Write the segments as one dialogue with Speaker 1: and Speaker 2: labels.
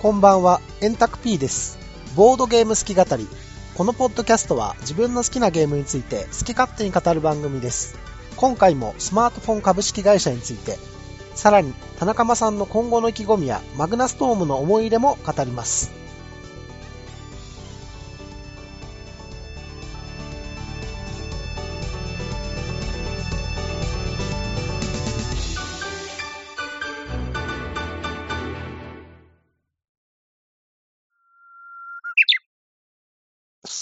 Speaker 1: こんばんは、エンタク P です。ボードゲーム好き語り。このポッドキャストは自分の好きなゲームについて好き勝手に語る番組です。今回もスマートフォン株式会社について、さらに田中間さんの今後の意気込みやマグナストームの思い入れも語ります。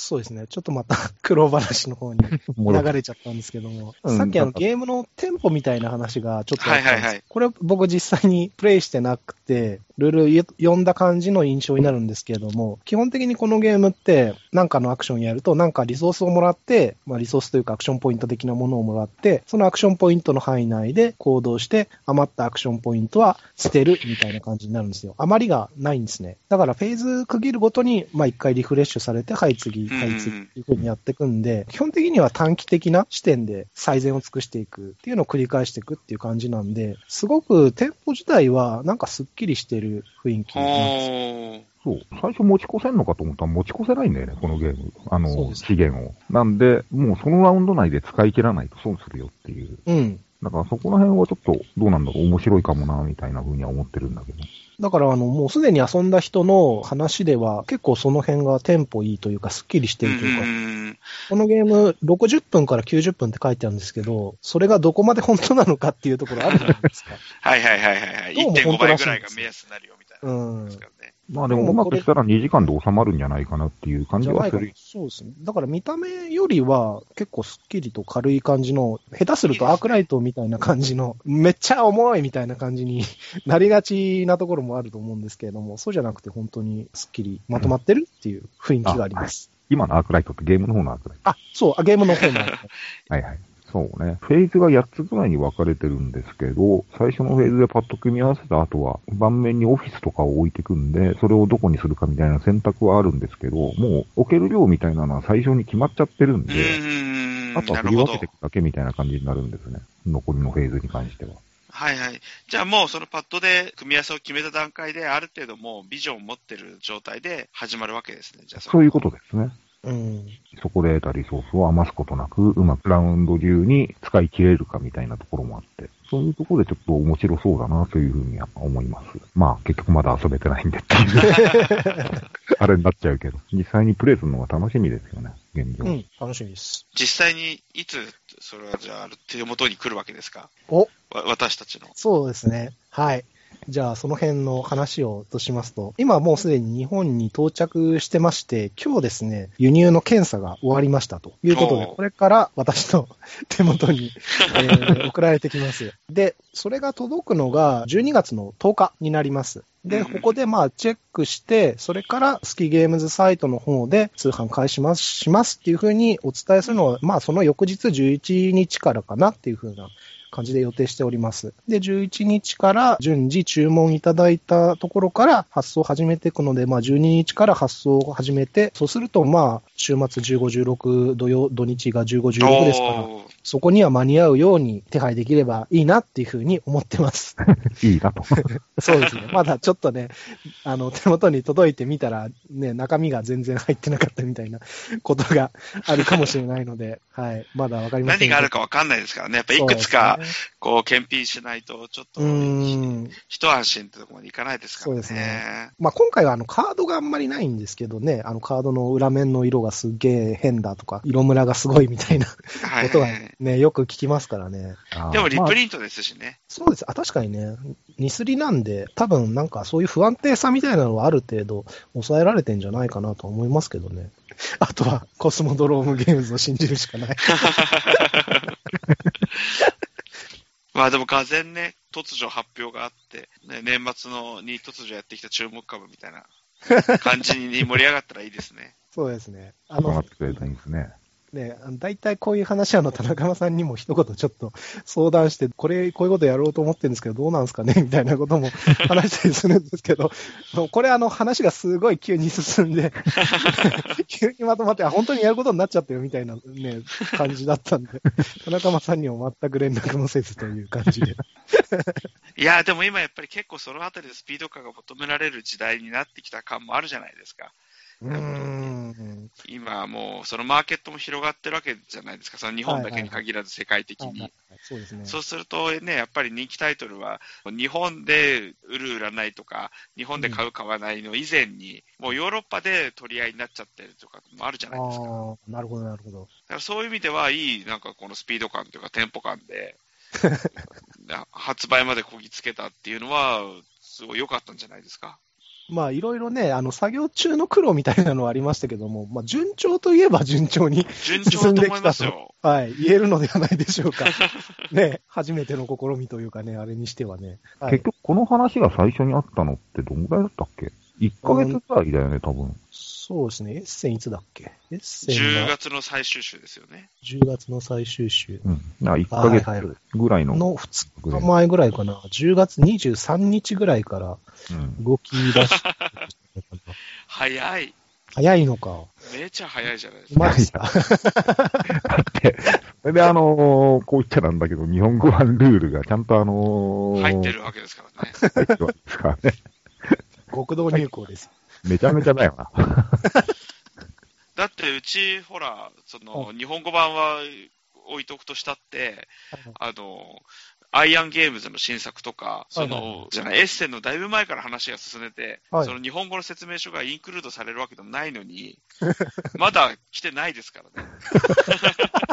Speaker 1: そうですね。ちょっとまた 苦労話の方に
Speaker 2: 戻
Speaker 1: 流れちゃったんですけども、
Speaker 2: うん。
Speaker 1: さっきあのゲームのテンポみたいな話がちょっとあったんです、
Speaker 3: はいはいはい。
Speaker 1: これ僕実際にプレイしてなくて、ルール読んだ感じの印象になるんですけれども、基本的にこのゲームって、なんかのアクションやると、なんかリソースをもらって、まあリソースというかアクションポイント的なものをもらって、そのアクションポイントの範囲内で行動して、余ったアクションポイントは捨てるみたいな感じになるんですよ。余りがないんですね。だからフェーズ区切るごとに、まあ一回リフレッシュされて、はい次、はい次っていう風にやっていくんで、基本的には短期的な視点で最善を尽くしていくっていうのを繰り返していくっていう感じなんで、すごくテンポ自体はなんかスッキリしてる雰囲気なんです。
Speaker 2: そう。最初持ち越せんのかと思ったら持ち越せないんだよね、このゲーム。あの、資源を。なんで、もうそのラウンド内で使い切らないと損するよっていう。
Speaker 1: うん。
Speaker 2: だからそこら辺はちょっとどうなんだろう、面白いかもな、みたいな風には思ってるんだけど。
Speaker 1: だからあの、もうすでに遊んだ人の話では結構その辺がテンポいいというか、スッキリしてるというか、
Speaker 3: ん。
Speaker 1: このゲーム60分から90分って書いてあるんですけど、それがどこまで本当なのかっていうところあるじゃないですか。
Speaker 3: はいはいはいはいはい。
Speaker 1: どうも
Speaker 3: 1.5
Speaker 1: 本当らしいんです
Speaker 3: 倍ぐらいが目安になるよみたいな。
Speaker 1: うん。
Speaker 2: まあでもうまくしたら2時間で収まるんじゃないかなっていう感じはする。
Speaker 1: そうですね。だから見た目よりは結構スッキリと軽い感じの、下手するとアークライトみたいな感じの、めっちゃ重いみたいな感じに なりがちなところもあると思うんですけれども、そうじゃなくて本当にスッキリまとまってるっていう雰囲気があります。
Speaker 2: 今のアークライトってゲームの方のアークライ
Speaker 1: あ、そう、あゲームの方の。
Speaker 2: ト。はいはい。そうね。フェーズが8つぐらいに分かれてるんですけど、最初のフェーズでパッと組み合わせた後は、盤面にオフィスとかを置いていくんで、それをどこにするかみたいな選択はあるんですけど、もう置ける量みたいなのは最初に決まっちゃってるん
Speaker 3: う
Speaker 2: で、
Speaker 3: ーん。
Speaker 2: あとは振り分けてい。くだけみたいな感じになるんですね。残りのフェーズに関しては。
Speaker 3: はいはい。じゃあもうそのパッドで組み合わせを決めた段階で、ある程度もうビジョンを持ってる状態で始まるわけですね。じゃあ
Speaker 2: そういうことですね。
Speaker 1: うん。
Speaker 2: そこで得たリソースを余すことなく、うまくラウンド中に使い切れるかみたいなところもあって、そういうところでちょっと面白そうだなというふうには思います。まあ、結局まだ遊べてないんでっていう、あれになっちゃうけど、実際にプレイするのが楽しみですよね、現状。
Speaker 1: うん、楽しみです。
Speaker 3: 実際にいつ、それはじゃあ手元に来るわけですか？
Speaker 1: お、
Speaker 3: わ私たちの。
Speaker 1: そうですね。はい。じゃあ、その辺の話をとしますと、今もうすでに日本に到着してまして、今日ですね、輸入の検査が終わりましたということで、これから私の手元に、えー 送られてきます。で、それが届くのが12月の10日になります。で、
Speaker 3: うん
Speaker 1: ここでまあチェックして、それからスキゲームズサイトの方で通販開始しますしますっていうふうにお伝えするのは、まあその翌日11日からかなっていうふうな感じで予定しております。で、11日から順次注文いただいたところから発送を始めていくので、まあ12日から発送を始めて、そうするとまあ週末15、16、土曜、土日が15、16ですから、そこには間に合うように手配できればいいなっていうふうに思ってます。
Speaker 2: いいなと。
Speaker 1: そうですね。まだちょっとね、あの、手元に届いてみたら、ね、中身が全然入ってなかったみたいなことがあるかもしれないので、はい。まだわかりません。
Speaker 3: 何があるかわかんないですからね。やっぱいくつか、こう、検品しないと、ちょっと。一安心ってところまでいかないですからね。
Speaker 1: そうですねまあ、今回はあのカードがあんまりないんですけどね、あのカードの裏面の色がすっげえ変だとか、色ムラがすごいみたいなことは。ね、よく聞きますからね。
Speaker 3: でもリ
Speaker 2: まあ
Speaker 3: プリントですしね。
Speaker 1: そうです。あ、確かにね、ニスリなんで、多分なんかそういう不安定さみたいなのはある程度抑えられてんじゃないかなと思いますけどね。あとはコスモドロームゲームズを信じるしかない。
Speaker 3: まあでも、がぜんね、突如発表があって、ね、年末のに突如やってきた注目株みたいな感じに盛り上がったらいいですね。
Speaker 1: そうですね。あの
Speaker 2: 上がっ、てくれたらいいですね。
Speaker 1: ね、大体こういう話はあの田中さんにも一言ちょっと相談して、これ、こういうことやろうと思ってるんですけど、どうなんですかね みたいなことも 話したりするんですけど、これあの話がすごい急に進んで、急にまとまって、あ、本当にやることになっちゃったよみたいなね、感じだったんで、田中さんにも全く連絡もせずという感じで。
Speaker 3: いや、でも今やっぱり結構そのあたりでスピード感が求められる時代になってきた感もあるじゃないですか。
Speaker 1: うーん。
Speaker 3: 今もうそのマーケットも広がってるわけじゃないですか。その日本だけに限らず世界的に。
Speaker 1: そうです
Speaker 3: るとね、やっぱり人気タイトルは、日本で売る売らないとか、日本で買う買わないの以前に、もうヨーロッパで取り合いになっちゃってるとかもあるじゃないですか。
Speaker 1: なるほど、なるほど。
Speaker 3: からそういう意味では、いい、なんかこのスピード感というかテンポ感で、発売までこぎつけたっていうのは、すごい良かったんじゃないですか。
Speaker 1: まあ、いろいろね、あの、作業中の苦労みたいなのはありましたけども、まあ、順調といえば順調に、
Speaker 3: 順調だと思いますよ。
Speaker 1: はい、言えるのではないでしょうか。ね、初めての試みというかね、あれにしてはね。はい
Speaker 2: 結、局この話が最初にあったのってどんぐらいだったっけ？?1 ヶ月くらいだよね、多分。
Speaker 1: そうですね、エッセンいつだっけ？エッセン
Speaker 3: 10
Speaker 1: が
Speaker 3: 月の最終週ですよね。
Speaker 1: 10月の最終週
Speaker 2: うん。だから1ヶ月ぐらいの。
Speaker 1: の2日前ぐらいかな、10月23日ぐらいから
Speaker 2: うん。
Speaker 1: 動き出して、
Speaker 3: 早い。
Speaker 1: 早いのか。
Speaker 3: めちゃ早いじゃないですか。
Speaker 1: マジか。
Speaker 2: だって、それであのーこう言っちゃなんだけど、日本語版ルールがちゃんとあのー
Speaker 3: 入ってるわけですからね。
Speaker 2: 入ってるわけですからね。
Speaker 1: 極道入校です。
Speaker 2: めちゃめちゃだよな。
Speaker 3: だってうち、ほら、その、日本語版は置いとくとしたって、あの、アイアンゲームズの新作とか、そ
Speaker 1: はいはい
Speaker 3: の、じゃない、エッセンのだいぶ前から話が進んでて、
Speaker 1: はい
Speaker 3: その日本語の説明書がインクルードされるわけでもないのに、まだ来てないですからね。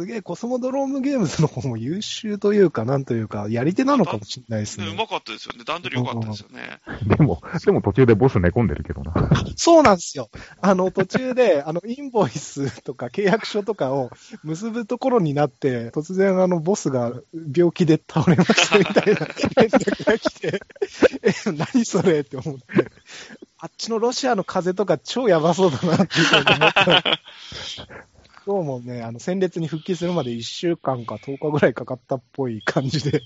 Speaker 1: すげえ、コスモドロームゲームズの方も優秀というか、なんというか、やり手なのかもしれないですね。
Speaker 3: うまかったですよね。段取り良かったですよね。
Speaker 2: でも、でも途中でボス寝込んでるけどな。
Speaker 1: そうなんですよ。あの、途中で、あの、インボイスとか契約書とかを結ぶところになって、突然、あの、ボスが病気で倒れましたみたいな連絡が来て、え、何それって思って。あっちのロシアの風とか超やばそうだなっていうふうに思った。どうもね、あの、戦列に復帰するまで1週間か10日ぐらいかかったっぽい感じで。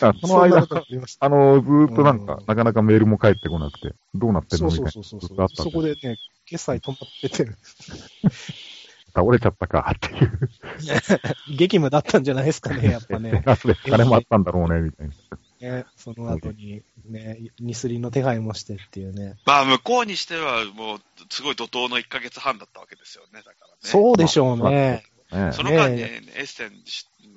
Speaker 2: あ その間
Speaker 1: あ
Speaker 2: の、ずーっとなんか
Speaker 1: うん、
Speaker 2: なかなかメールも返ってこなくて、どうなってん
Speaker 1: そう
Speaker 2: のみたいな。
Speaker 1: そうそうそう
Speaker 2: ずっとあったん
Speaker 1: そこでね、決済止まってて、
Speaker 2: 倒れちゃったかっていう。
Speaker 1: 激務だったんじゃないですかね、やっぱね。
Speaker 2: ガスで疲れもあったんだろうね、みたいな。
Speaker 1: ねその後に、ね、ニスリの手配もしてっていうね。
Speaker 3: まあ、向こうにしては、もう、すごい怒涛の1ヶ月半だったわけですよね、だからね。
Speaker 1: そうでしょうね。
Speaker 2: ね
Speaker 3: その間に、
Speaker 1: ね
Speaker 3: エッセン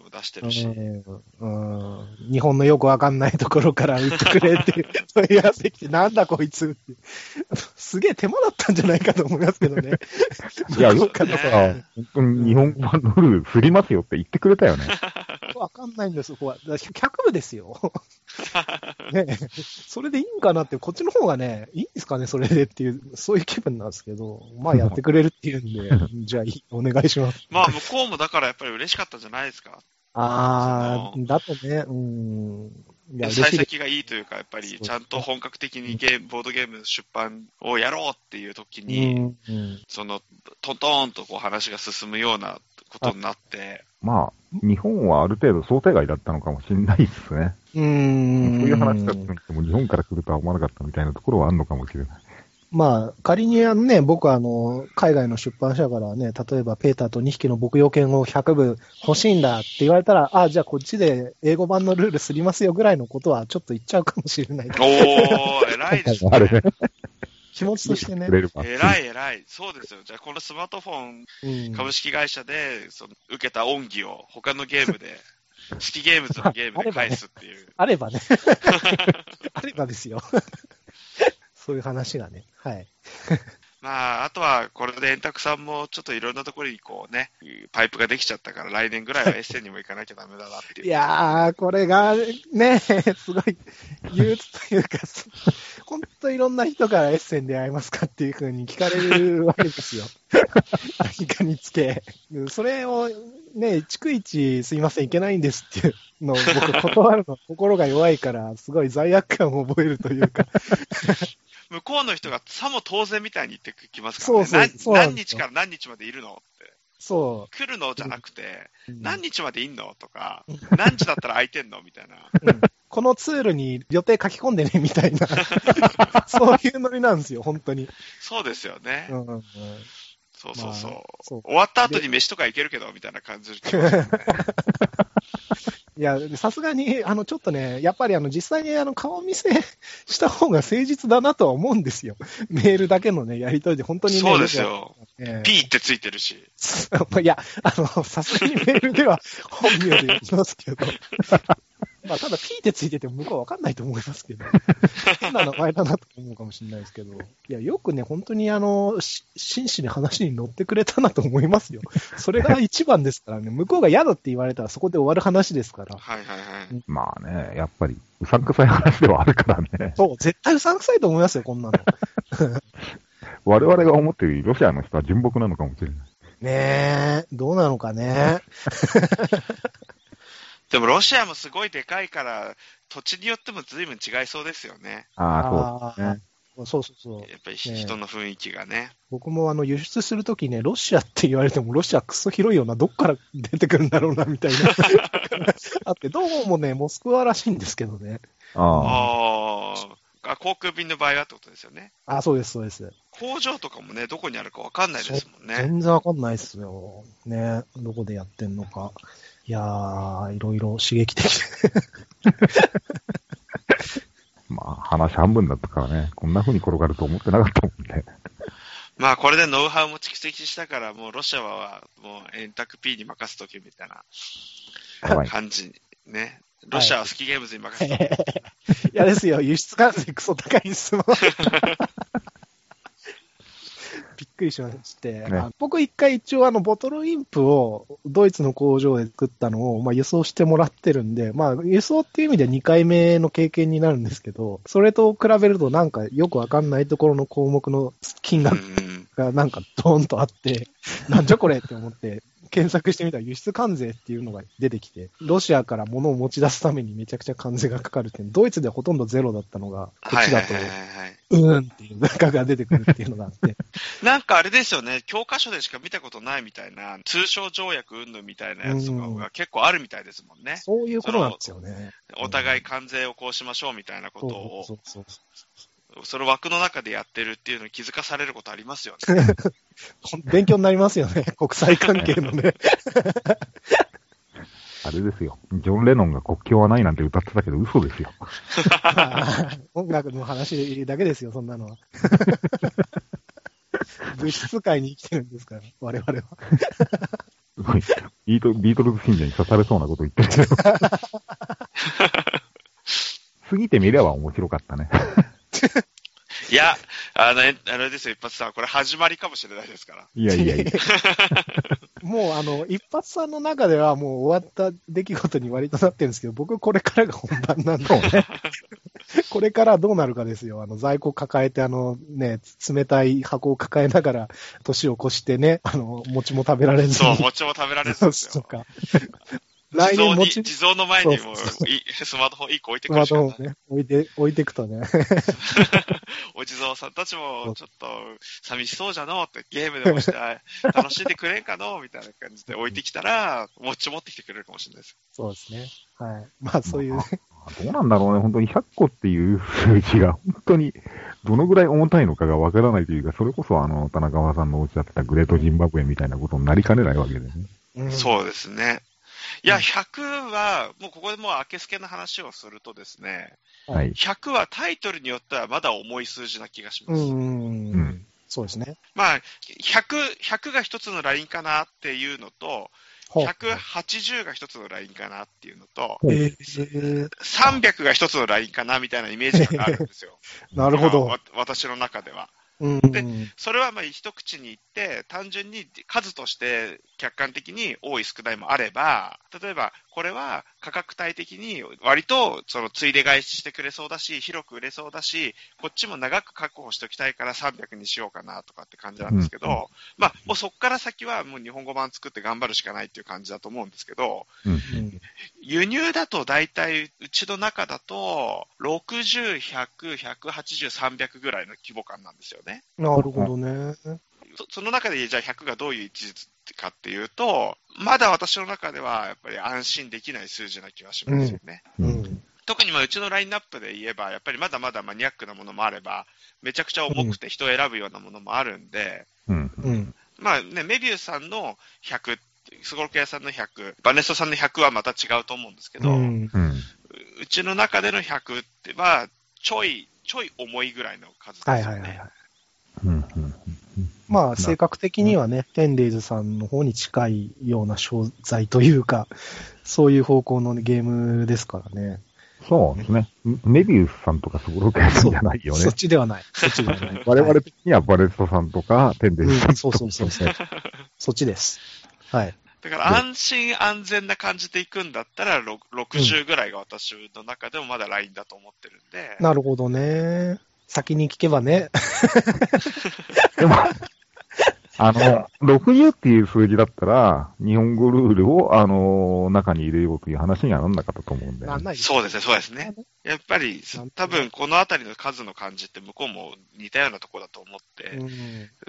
Speaker 3: を出してるし、
Speaker 1: うんうん日本のよくわかんないところから売ってくれっていう問 い合わせてきて、なんだこいつって。すげえ手間だったんじゃないかと思いますけどね。
Speaker 2: いや、よく
Speaker 3: ね
Speaker 2: だから、本当に日本語版のルールすりますよって言ってくれたよね。
Speaker 1: わかんないんです、そこは。だから100部ですよ。ねえそれでいいんかなって、こっちの方がね、いいんですかね、それでっていう、そういう気分なんですけど、まあやってくれるっていうんで、じゃあお願いします。
Speaker 3: まあ、向こうもだからやっぱり嬉しかったんじゃないですか。
Speaker 1: あー、だとね、うん。
Speaker 3: 幸。先がいいというか、やっぱりちゃんと本格的にゲーム、ボードゲーム出版をやろうっていう時
Speaker 1: う
Speaker 3: に、
Speaker 1: んうん
Speaker 3: その、トントンとこう話が進むようなことになって、
Speaker 2: まあ、日本はある程度想定外だったのかもしれないですね。
Speaker 1: う
Speaker 2: そう。いう話が来るても日本から来るとは思わなかったみたいなところはあるのかもしれない。
Speaker 1: まあ、仮にあのね、僕はあの、海外の出版社からね、例えばペーターと2匹の牧羊犬を100部欲しいんだって言われたら、あ、じゃあこっちで英語版のルールすりますよぐらいのことはちょっと言っちゃうかもしれない。
Speaker 3: おー、偉いですね。
Speaker 2: あれね。
Speaker 1: 気持ちとしてね。
Speaker 3: 偉い偉い。そうですよ。じゃあ、このスマートフォン
Speaker 1: うん
Speaker 3: 株式会社で、その、受けた恩義を他のゲームで、シティゲームズのゲームで返すっていう。
Speaker 1: あればね。あればですよ。そういう話がね。はい。
Speaker 3: まあ、あとは、これで円卓さんもちょっといろんなところにこうね、パイプができちゃったから、来年ぐらいはエッセンにも行かなきゃダメだなっていう。
Speaker 1: いやー、これがね、すごい憂鬱というか、本当いろんな人からエッセンで会えますかっていうふうに聞かれるわけですよ。何かにつけ。それをね、逐一すいません、いけないんですっていうのを僕断るの心が弱いから、すごい罪悪感を覚えるというか、
Speaker 3: 向こうの人がさも当然みたいに言ってきますからね。
Speaker 1: そうそう
Speaker 3: 何日から何日までいるのって。
Speaker 1: そ
Speaker 3: 来るのじゃなくて、
Speaker 1: う。
Speaker 3: 何日までいんのとか、何時だったら空いてんのみたいな。
Speaker 1: うんこのツールに予定書き込んでね、みたいな。そういうノリなんですよ、本当に。
Speaker 3: そうですよね。
Speaker 1: うんうんうん
Speaker 3: そうそうそう。
Speaker 1: まあそう
Speaker 3: 終わった後に飯とか行けるけど、みたいな感じね。
Speaker 1: いや、さすがに、あの、ちょっとね、やっぱりあの、実際にあの、顔見せ した方が誠実だなとは思うんですよ。メールだけのね、やりとりで、本当にね。
Speaker 3: そうですよ。
Speaker 1: ええ
Speaker 3: P ってついてるし。
Speaker 1: いや、あの、さすがにメールでは本名で言いますけど。まあ、ただ P ってついてても向こうはわかんないと思いますけど。変な名前だなと思うかもしれないですけど。いや、よくね、本当にあの、し真摯に話に乗ってくれたなと思いますよ。それが一番ですからね。向こうが嫌だって言われたらそこで終わる話ですから。
Speaker 3: はいはいはい。
Speaker 2: まあね、やっぱり、うさんくさい話ではあるからね。
Speaker 1: そう、絶対うさんくさいと思いますよ、こんなの。
Speaker 2: 我々が思っているロシアの人は純朴なのかもしれない。
Speaker 1: ねえ、どうなのかね。
Speaker 3: でもロシアもすごいでかいから、土地によっても随分違いそうですよね。
Speaker 2: ああ、そうですね。
Speaker 1: そうそうそう。
Speaker 3: やっぱり人の雰囲気がね。
Speaker 1: 僕もあの輸出するときね、ロシアって言われても、ロシアクソ広いよな、どっから出てくるんだろうな、みたいな。あって、どうもね、モスクワらしいんですけどね。
Speaker 2: ああ。
Speaker 3: ああ。航空便の場合はってことですよね。
Speaker 1: あ、そうです、そうです。
Speaker 3: 工場とかもね、どこにあるかわかんないですもんね。
Speaker 1: 全然わかんないっすよ。ね、どこでやってんのか。いやー、いろいろ刺激的で。
Speaker 2: まあ、話半分だったからね、こんな風に転がると思ってなかったもんね。
Speaker 3: まあこれでノウハウも蓄積したから、もうロシアはもう円卓 P に任せとけみたいな。感じ。ね。ロシアはスキーゲームズに任せとけ。
Speaker 1: いやですよ、輸出関税クソ高いっすもん。びっくりしまして、
Speaker 2: ね
Speaker 1: あ僕一回一応あのボトルインプをドイツの工場で作ったのを、まあ、輸送してもらってるんで、まあ輸送っていう意味では2回目の経験になるんですけど、それと比べるとなんかよくわかんないところの項目の金
Speaker 3: うん
Speaker 1: 額
Speaker 3: うん。
Speaker 1: がなんかドーンとあって、なんじゃこれって思って、検索してみたら輸出関税っていうのが出てきて、ロシアから物を持ち出すためにめちゃくちゃ関税がかかるってドイツでほとんどゼロだったのが、こっちだと。うーんっていう中が出てくるっていうのがあって、
Speaker 3: なんかあれですよね、教科書でしか見たことないみたいな、通商条約云々みたいなやつとかが結構あるみたいですもんね。
Speaker 1: そういうことなんですよね。
Speaker 3: お互い関税をこうしましょうみたいなことを、
Speaker 1: そうそうそう
Speaker 3: その枠の中でやってるっていうのに気づかされることありますよね。
Speaker 1: 勉強になりますよね、国際関係のね。
Speaker 2: あれですよ。ジョン・レノンが国境はないなんて歌ってたけど嘘ですよ。
Speaker 1: 音楽の話だけですよ、そんなのは。物質界に生きてるんですから、我々は。
Speaker 2: すごい。ビートビートルズ信者に刺されそうなこと言ってるけど。過ぎてみれば面白かったね。
Speaker 3: いや、あの、えあれですよ、一発さん、これ始まりかもしれないですから。
Speaker 2: いやいやいや。
Speaker 1: もうあの、一発さんの中ではもう終わった出来事に割となってるんですけど、僕これからが本番なんで、ね、これからどうなるかですよ。あの、在庫抱えて、あのね、冷たい箱を抱えながら、年を越してね、あの、餅も食べられずに。
Speaker 3: そう、餅も食べられず
Speaker 1: うか。
Speaker 3: 地
Speaker 1: 来
Speaker 3: 蔵に、
Speaker 1: 年餅、
Speaker 3: 地蔵の前にも
Speaker 1: そうそう
Speaker 3: い スマートフォン1個置いてくるしかない
Speaker 1: トフォンをね、置いて、置いていくとね。
Speaker 3: お地蔵さんたちもちょっと寂しそうじゃの？って、ゲームでもしてあ楽しんでくれんかの？みたいな感じで置いてきたら、餅持ってきてくれるかもしれないです。
Speaker 1: そうですね。はい。まあそういうね、
Speaker 2: どうなんだろうね。本当に100個っていう数字が本当にどのぐらい重たいのかがわからないというか、それこそあの、田中さんのおっしゃってたグレートジンバブエみたいなことになりかねないわけでね。
Speaker 1: うん
Speaker 3: そうですね。いや、
Speaker 1: うん
Speaker 3: 100は、もうここでもう明けすけの話をするとですね、
Speaker 2: はい。
Speaker 3: 100はタイトルによってはまだ重い数字な気がします。
Speaker 1: うん。
Speaker 2: うん
Speaker 1: そうですね。
Speaker 3: まあ、100、100が一つのラインかなっていうのと、
Speaker 1: ほう
Speaker 3: 180が一つのラインかなっていうのと、
Speaker 1: えー、
Speaker 3: 300が一つのラインかなみたいなイメージがあるんですよ。
Speaker 1: なるほど。
Speaker 3: わ私の中では。でそれはまあ一口に言って、単純に数として客観的に多い少ないもあれば、例えば、ここれは価格帯的に割とそのついで買いしてくれそうだし、広く売れそうだし、こっちも長く確保しておきたいから300にしようかなとかって感じなんですけど、
Speaker 2: うん
Speaker 3: まあ、もうそこから先はもう日本語版作って頑張るしかないっていう感じだと思うんですけど、
Speaker 2: うん。
Speaker 1: うん
Speaker 3: 輸入だと大体、うちの中だと、60、100、180、300ぐらいの規模感なんですよね。
Speaker 1: なるほどね。
Speaker 3: そその中でじゃあ100がどういう位置かっていうと、まだ私の中ではやっぱり安心できない数字な気がしますよね。
Speaker 2: う。
Speaker 1: うんん。
Speaker 3: 特にまあうちのラインナップで言えば、やっぱりまだまだマニアックなものもあれば、めちゃくちゃ重くて人を選ぶようなものもあるんで、
Speaker 2: うん。
Speaker 1: うん。
Speaker 3: まあね、メビウスさんの100、スゴロク屋さんの100、バネストさんの100はまた違うと思うんですけど、
Speaker 1: う
Speaker 3: うん
Speaker 2: うん。
Speaker 3: うちの中での100っては、ちょい、ちょい重いぐらいの数ですよね。
Speaker 1: はいはいはい。まあ、性格的にはね、テンデイズさんの方に近いような商材というか、そういう方向のゲームですからね。
Speaker 2: そうですね。メビウスさんとかすごろく屋さんじゃないよね
Speaker 1: そっ。ちではない。そっちではない。
Speaker 2: 我々
Speaker 1: はい
Speaker 2: 的にはバレストさんとか、テンデンさん
Speaker 1: うんそうそうそうそう そっちです。はい。
Speaker 3: だから安心安全な感じで行くんだったら、ろ60ぐらいが私の中でもまだラインだと思ってるんで、
Speaker 1: なるほどね。先に聞けばね。
Speaker 2: でも、あの、60っていう数字だったら、日本語ルールを、あの、中に入れようという話にはなんなかったと思うんで。
Speaker 1: なんない
Speaker 3: そうですね、そうですね。やっぱり多分このあたりの数の感じって向こうも似たようなところだと思って、
Speaker 1: うん。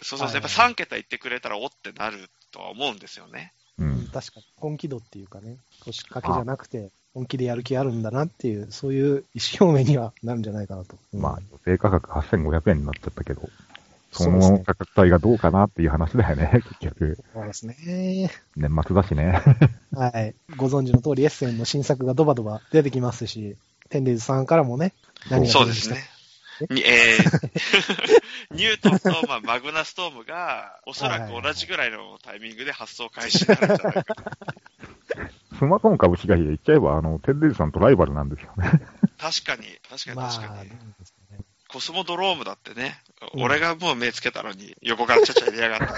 Speaker 3: そうそう、
Speaker 1: はい
Speaker 3: やっぱ3桁言ってくれたらおってなるとは思うんですよね。
Speaker 2: うん。
Speaker 1: 確かに。本気度っていうかね、腰掛けじゃなくて、本気でやる気あるんだなっていう、そういう意思表明にはなるんじゃないかなと。うん
Speaker 2: まあ、予定価格8500円になっちゃったけど、その価格帯がどうかなっていう話だよね、結局。
Speaker 1: そうですね。
Speaker 2: 年末だしね。
Speaker 1: はい。ご存知の通り、エッセンの新作がドバドバ出てきますし、テンデイズさんからもね、何が
Speaker 3: そうですね。にえー ニュートンと、まあ、マグナストームが、おそらく同じぐらいのタイミングで発送開始になるんじゃないかな。
Speaker 2: スマトン株式会社言っちゃえば、あの、テンデイズさんとライバルなんですよね。
Speaker 3: 確かに、確かに
Speaker 1: まあ、
Speaker 3: 確かに。
Speaker 1: なんですかね。
Speaker 3: コスモドロームだってね、
Speaker 1: うん
Speaker 3: 俺がもう目つけたのに、横からちゃちゃ入れやがった。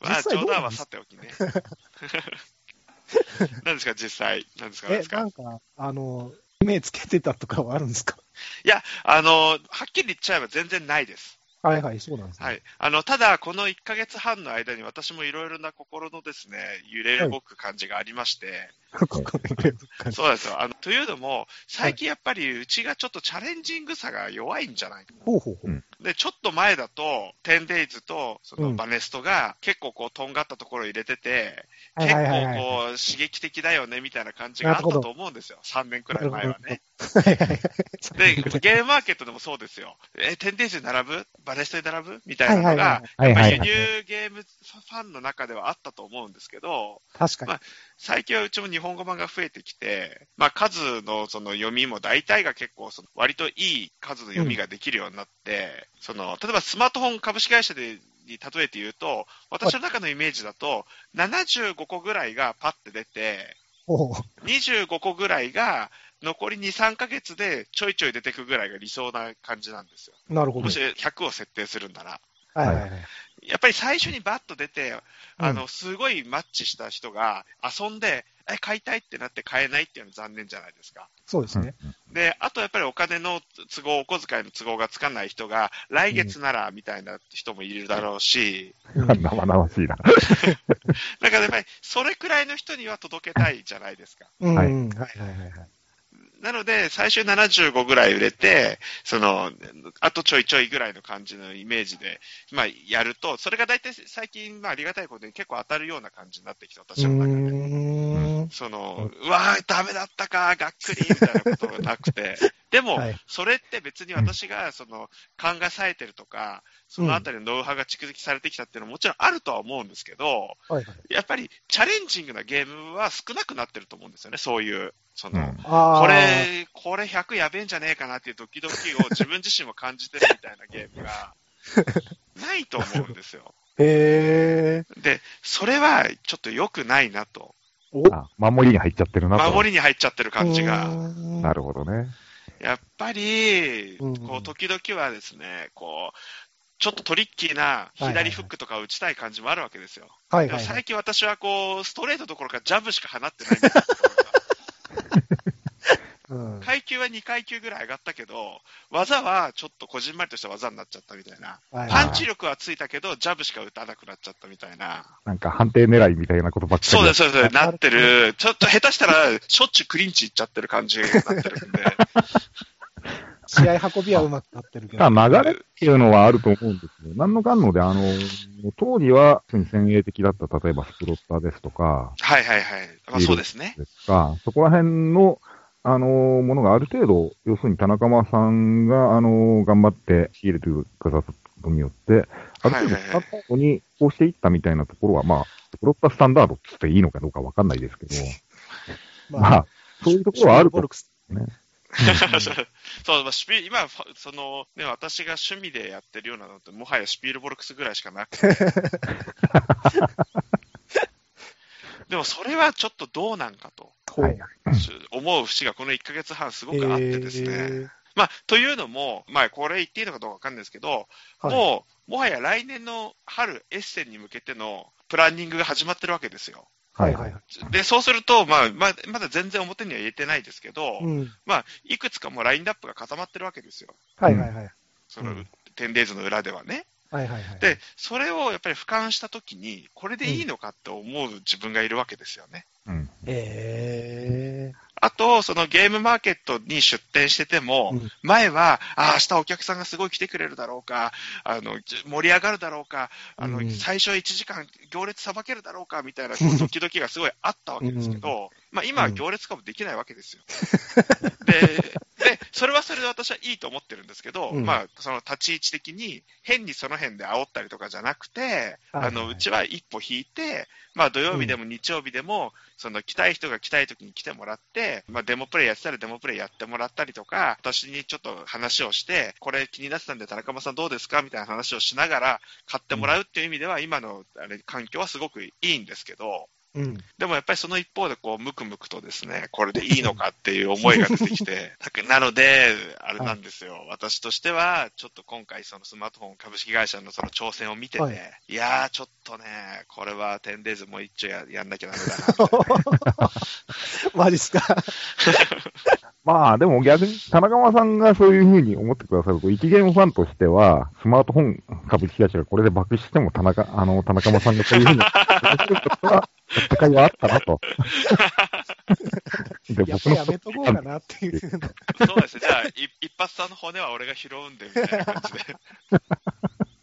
Speaker 3: まあ、冗談はさておきね。何ですか、実際？何ですか、何
Speaker 1: え
Speaker 3: で、すか？
Speaker 1: なんか、あの、目つけてたとかはあるんですか？
Speaker 3: いや、あの、はっきり言っちゃえば全然ないです。
Speaker 1: はいはい、そうなんですね。
Speaker 3: はい。あの、ただ、この1ヶ月半の間に私もいろいろな心のですね、揺れ動く感じがありまして、
Speaker 1: ここで
Speaker 3: そうですよ。あの、というのも、最近やっぱりうちがちょっとチャレンジングさが弱いんじゃないか。
Speaker 1: ほうほうほう。
Speaker 2: うん
Speaker 3: で、ちょっと前だと、10days とその
Speaker 1: うん
Speaker 3: バネストが結構こう、とんがったところを入れてて、
Speaker 1: はい
Speaker 3: 結
Speaker 1: はいはいはい
Speaker 3: 構こう、刺激的だよね、みたいな感じがあったと思うんですよ。3年くらい前はね。で、ゲームマーケットでもそうですよ。え、10days に並ぶ？バネストに並ぶ？みたいなのが、やっぱり輸入ゲームファンの中ではあったと思うんですけど、
Speaker 1: 確かに。
Speaker 3: ま。最近はうちも日本語版が増えてきて、まあ、数のその読みも大体が結構割といい数の読みができるようになって、その例えばスマートフォン株式会社でに例えて言うと、私の中のイメージだと、75個ぐらいがパッて出て、
Speaker 1: ほう
Speaker 3: 25個ぐらいが残り2、3ヶ月でちょいちょい出てくぐらいが理想な感じなんですよ。
Speaker 1: なるほど
Speaker 3: もし。100を設定するんなら。
Speaker 1: はいはいはい。
Speaker 3: やっぱり最初にバッと出て、あ
Speaker 1: う
Speaker 3: の、すごいマッチした人が遊んで、え、買いたいってなって買えないっていうのは残念じゃないですか。
Speaker 1: そうですね。
Speaker 3: で、あとやっぱりお金の都合、お小遣いの都合がつかない人が、来月ならみたいな人もいるだろうし、
Speaker 1: うん
Speaker 2: 生々しいな。
Speaker 3: だからやっぱりそれくらいの人には届けたいじゃないですか。
Speaker 1: うん。
Speaker 2: はい
Speaker 1: はいはいはいはい。
Speaker 3: なので、最終75ぐらい売れて、その、あとちょいちょいぐらいの感じのイメージで、まあ、やると、それが大体最近、まあ、ありがたいことに結構当たるような感じになってきて、私の中で。その、うわー、ダメだったか、がっくり、みたいなことがなくて。でも、
Speaker 1: はい
Speaker 3: それって別に私が、その、勘が冴えてるとか、そのあたりのノウハウが蓄積されてきたっていうのはもちろんあるとは思うんですけど、
Speaker 1: はいはい。
Speaker 3: やっぱりチャレンジングなゲームは少なくなってると思うんですよね、そういう、その、
Speaker 2: うん。
Speaker 3: これ、これ100やべえんじゃねえかなっていうドキドキを 自分自身も感じてるみたいなゲームが、ないと思うんですよ。
Speaker 1: へえ。
Speaker 3: で、それはちょっと良くないなと。
Speaker 1: お
Speaker 2: あ守りに入っちゃってるなと。
Speaker 3: 守りに入っちゃってる感じが。
Speaker 2: なるほどね。
Speaker 3: やっぱり、
Speaker 1: うん
Speaker 3: こう、時々はですね、こう、ちょっとトリッキーな左フックとか打ちたい感じもあるわけですよ。
Speaker 1: はいはい、はい。
Speaker 3: 最近私はこう、ストレートどころかジャブしか放ってないんですよ。
Speaker 1: うん、
Speaker 3: 階級は2階級ぐらい上がったけど、技はちょっとこじんまりとした技になっちゃったみたいな。
Speaker 1: はい
Speaker 3: パンチ力はついたけど、ジャブしか打たなくなっちゃったみたいな。
Speaker 2: なんか判定狙いみたいなことばっかり。
Speaker 3: そうです、そうです、
Speaker 1: あ
Speaker 3: なってる。ちょっと下手したら、しょっちゅうクリンチいっちゃってる感じになってるんで。
Speaker 1: 試合運びはうまくなってるけど。
Speaker 2: まあ流れっていうのはあると思うんですけど、なんのかんので、あの、当時は、先鋭的だった、例えばスプロッターですとか、
Speaker 3: はいはいはい。まあそうですね。
Speaker 2: ですか、そこら辺の、あの、ものがある程度、要するに田中間さんが、あの、頑張って仕入れてくださったことによって、ある程度、スタンダードにこうしていったみたいなところは、まあ、スプロッタースタンダードって言っていいのかどうかわかんないですけど、まあ、そういうところはあるとね。
Speaker 3: そう、まあ、シュピ今、その、ね、私が趣味でやってるようなのって、もはやシュピールボルクスぐらいしかなくて。でも、それはちょっとどうなんかと
Speaker 2: はい
Speaker 3: し思う節がこの1ヶ月半すごくあってですね。
Speaker 1: えー
Speaker 3: まあ、というのも、まあ、これ言っていいのかどうかわかんないですけど、
Speaker 1: はい
Speaker 3: もう、もはや来年の春、エッセンに向けてのプランニングが始まってるわけですよ。
Speaker 1: はいはいはい。
Speaker 3: で、そうすると、まあ、まだ全然表には言えてないですけど、
Speaker 1: うん。
Speaker 3: まあ、いくつかもうラインナップが固まってるわけですよ。
Speaker 1: はいはいはい。
Speaker 3: その、
Speaker 2: うん
Speaker 3: テンデイズの裏ではね。
Speaker 1: はいはいはい。
Speaker 3: で、それをやっぱり俯瞰したときに、これでいいのかって思う自分がいるわけですよね。
Speaker 2: うん。
Speaker 1: え
Speaker 3: あと、そのゲームマーケットに出店してても、
Speaker 1: うん
Speaker 3: 前は、ああ、明日お客さんがすごい来てくれるだろうか、あの、盛り上がるだろうか、あの、
Speaker 1: うん
Speaker 3: 最初1時間行列さばけるだろうか、みたいな、こう ドキドキがすごいあったわけですけど、まあ今は行列かもできないわけですよ。で、で、それはそれで私はいいと思ってるんですけど、
Speaker 1: うん
Speaker 3: まあ、その立ち位置的に、変にその辺で煽ったりとかじゃなくて、あの、うちは一歩引いて、まあ土曜日でも日曜日でも、その来たい人が来たい時に来てもらって、まあデモプレイやってたらデモプレイやってもらったりとか、私にちょっと話をして、これ気になってたんで田中さんどうですかみたいな話をしながら買ってもらうっていう意味では、今のあれ環境はすごくいいんですけど、
Speaker 1: ー。うん。
Speaker 3: でもやっぱりその一方で、こう、ムクムクとですね、これでいいのかっていう思いが出てきて、なので、あれなんですよ、私としては、ちょっと今回、そのスマートフォン株式会社のその挑戦を見てて、
Speaker 1: はい
Speaker 3: い、やー、ちょっとね、これは 10days もう一丁ややんなきゃダメだな。
Speaker 1: マジっすか？
Speaker 2: まあ、でも逆に、田中間さんがそういうふうに思ってくださると、一ゲームファンとしては、スマートフォン株式会社がこれで爆死しても、田中、あの、田中間さんがそういうふうに、戦いはあったなと。で、僕の
Speaker 1: ぱやめとこうかなっていう。
Speaker 3: そうですね、じゃあ、い一発さんの骨は俺が拾うんで、みたいな感じで。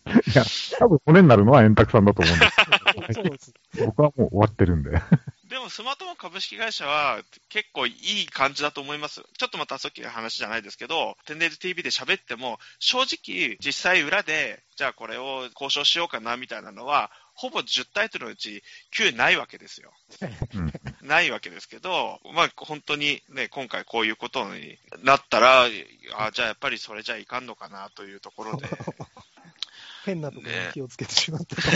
Speaker 2: いや、多分骨になるのは円卓さんだと思うんです
Speaker 1: そうです。
Speaker 2: けど、僕はもう終わってるんで。
Speaker 3: でも、スマートフォン株式会社は結構いい感じだと思います。ちょっとまたさっきの話じゃないですけど、テンデイズ TV で喋っても、正直、実際裏で、じゃあこれを交渉しようかなみたいなのは、ほぼ10タイトルのうち9ないわけですよ。
Speaker 2: うん。
Speaker 3: ないわけですけど、まあ本当にね、今回こういうことになったら、あじゃあやっぱりそれじゃいかんのかなというところで、
Speaker 1: 変なところに気をつけてしまった感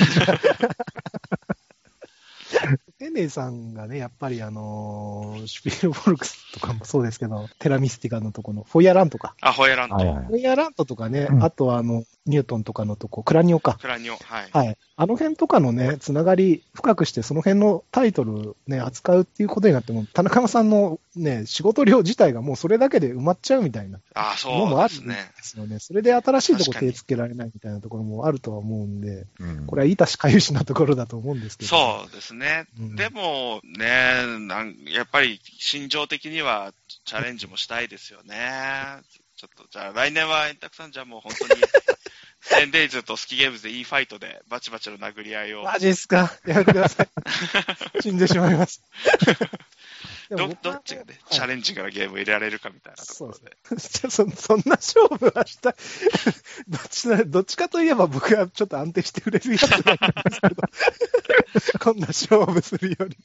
Speaker 1: じが。テネイさんがね、やっぱりあのーシュピールボルクスとかもそうですけど、テラミスティカのとこのフォイアラントか。
Speaker 3: あ、ホエラント、
Speaker 2: はいはい
Speaker 1: フ。ォイアラントとかね、
Speaker 2: うん
Speaker 1: あとはあの、ニュートンとかのとこ、クラニオか。
Speaker 3: クラニオ、はい。
Speaker 1: はい。あの辺とかのね、つながり深くして、その辺のタイトルね、扱うっていうことになっても、田中さんのね、仕事量自体がもうそれだけで埋まっちゃうみたいな
Speaker 3: あ、
Speaker 1: の
Speaker 3: そう
Speaker 1: もあるんで
Speaker 3: です
Speaker 1: よね。それで新しいとこ手つけられないみたいなところもあるとは思うんで、
Speaker 2: うん
Speaker 1: これは痛しかゆしなところだと思うんですけど。
Speaker 3: そうですね。
Speaker 1: うん
Speaker 3: でもねなん、やっぱり心情的にはチャレンジもしたいですよね。ちょっと、じゃあ来年は円卓さん、じゃあもう本当に、テンデイズとスキーゲームズでいいファイトでバチバチの殴り合いを。
Speaker 1: マジっすか？やめてください。死んでしまいます。
Speaker 3: どどっちがね、
Speaker 1: はい
Speaker 3: チャレンジからゲームを入れられるかみたいなところで。
Speaker 1: そうですね。そそんな勝負はしたい。どっちなどっちかといえば僕はちょっと安定して売れるやつなんですけど、こんな勝負するより。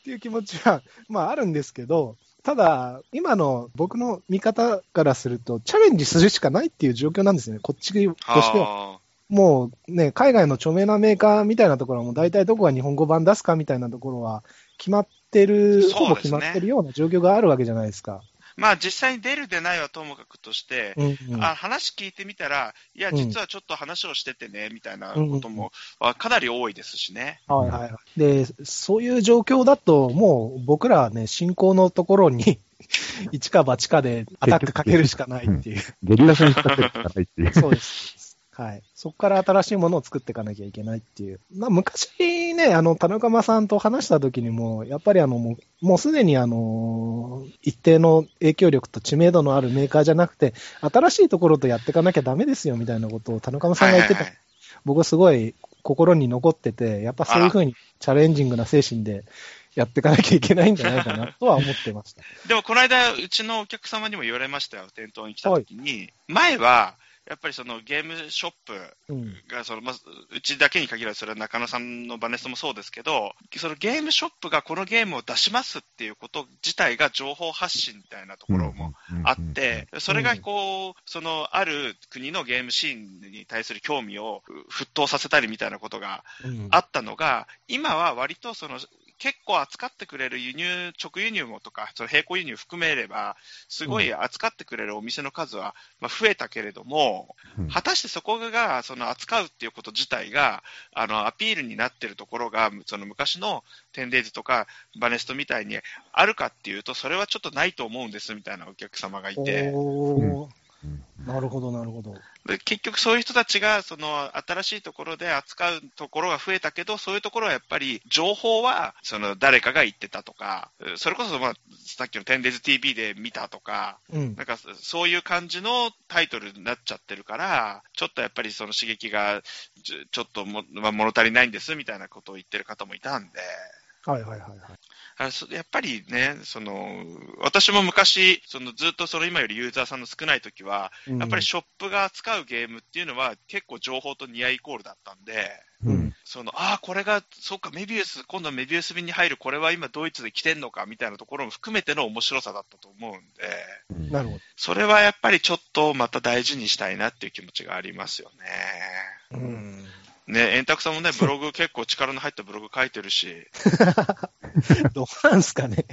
Speaker 1: っていう気持ちは、まああるんですけど、ただ、今の僕の見方からすると、チャレンジするしかないっていう状況なんですよね、こっちとしては。
Speaker 3: は
Speaker 1: もうね、海外の著名なメーカーみたいなところはもう大体どこが日本語版出すかみたいなところは決まってる、
Speaker 3: ね
Speaker 1: ほぼ決まってるような状況があるわけじゃないですか。
Speaker 3: まあ実際に出る出ないはともかくとして、
Speaker 1: うんうん
Speaker 3: あ話聞いてみたら、いや、
Speaker 1: うん
Speaker 3: 実はちょっと話をしててね、みたいなことも、はかなり多いですしね。
Speaker 1: はいはいはい。で、そういう状況だと、もう僕らはね、進行のところに、一か八かでアタックかけるしかないっていう。
Speaker 2: ゲリラ戦しかけるしかないっていう。
Speaker 1: そうです。はい。そこから新しいものを作っていかなきゃいけないっていう。まあ、昔ね、あの、田中間さんと話した時にも、やっぱりあの、もう、もうすでにあの、一定の影響力と知名度のあるメーカーじゃなくて、新しいところとやっていかなきゃダメですよみたいなことを田中間さんが言ってた。
Speaker 3: はいはいはい
Speaker 1: 僕はすごい心に残ってて、やっぱそういうふうにチャレンジングな精神でやっていかなきゃいけないんじゃないかなとは 思ってました。
Speaker 3: でもこの間、うちのお客様にも言われましたよ、店頭に来た時に。前は、やっぱりそのゲームショップ
Speaker 1: うん。
Speaker 3: がその、まず、うちだけに限らず、それは中野さんのバネストもそうですけど、そのゲームショップがこのゲームを出しますっていうこと自体が情報発信みたいなところもあって、それがこう、そのある国のゲームシーンに対する興味を沸騰させたりみたいなことが
Speaker 1: うん
Speaker 3: あったのが、今は割とその、結構扱ってくれる輸入、直輸入もとか、その並行輸入含めれば、すごい扱ってくれるお店の数は、まあ、増えたけれども、
Speaker 2: うん。
Speaker 3: 果たしてそこが、その扱うっていうこと自体が、あの、アピールになってるところが、その昔のテンデイズとかバネストみたいにあるかっていうと、それはちょっとないと思うんですみたいなお客様がいて、
Speaker 1: なるほど、なるほど。
Speaker 3: で結局そういう人たちが、その新しいところで扱うところが増えたけど、そういうところはやっぱり情報は、その誰かが言ってたとか、それこそ、まあ、さっきのテンデイズ TV で見たとか、
Speaker 1: うん。
Speaker 3: なんかそういう感じのタイトルになっちゃってるから、ちょっとやっぱりその刺激がちょちょっとも、まあ、物足りないんですみたいなことを言ってる方もいたんで、
Speaker 1: はいはいはいはい。
Speaker 3: あそやっぱりね、その私も昔、そのずっとその今よりユーザーさんの少ない時は、やっぱりショップが扱うゲームっていうのは結構情報とニアイコールだったんで、
Speaker 1: う
Speaker 2: うんん。
Speaker 3: そのああ、これが、そうか、メビウス、今度メビウス便に入る、これは今ドイツで来てんのかみたいなところも含めての面白さだったと思うんで、
Speaker 2: うん
Speaker 1: なるほ
Speaker 3: それはやっぱりちょっとまた大事にしたいなっていう気持ちがありますよ
Speaker 1: ど。
Speaker 3: ね。
Speaker 1: うん。
Speaker 3: ね、円卓さんもね、ブログ結構力の入ったブログ書いてるし、
Speaker 1: どうなんすかね。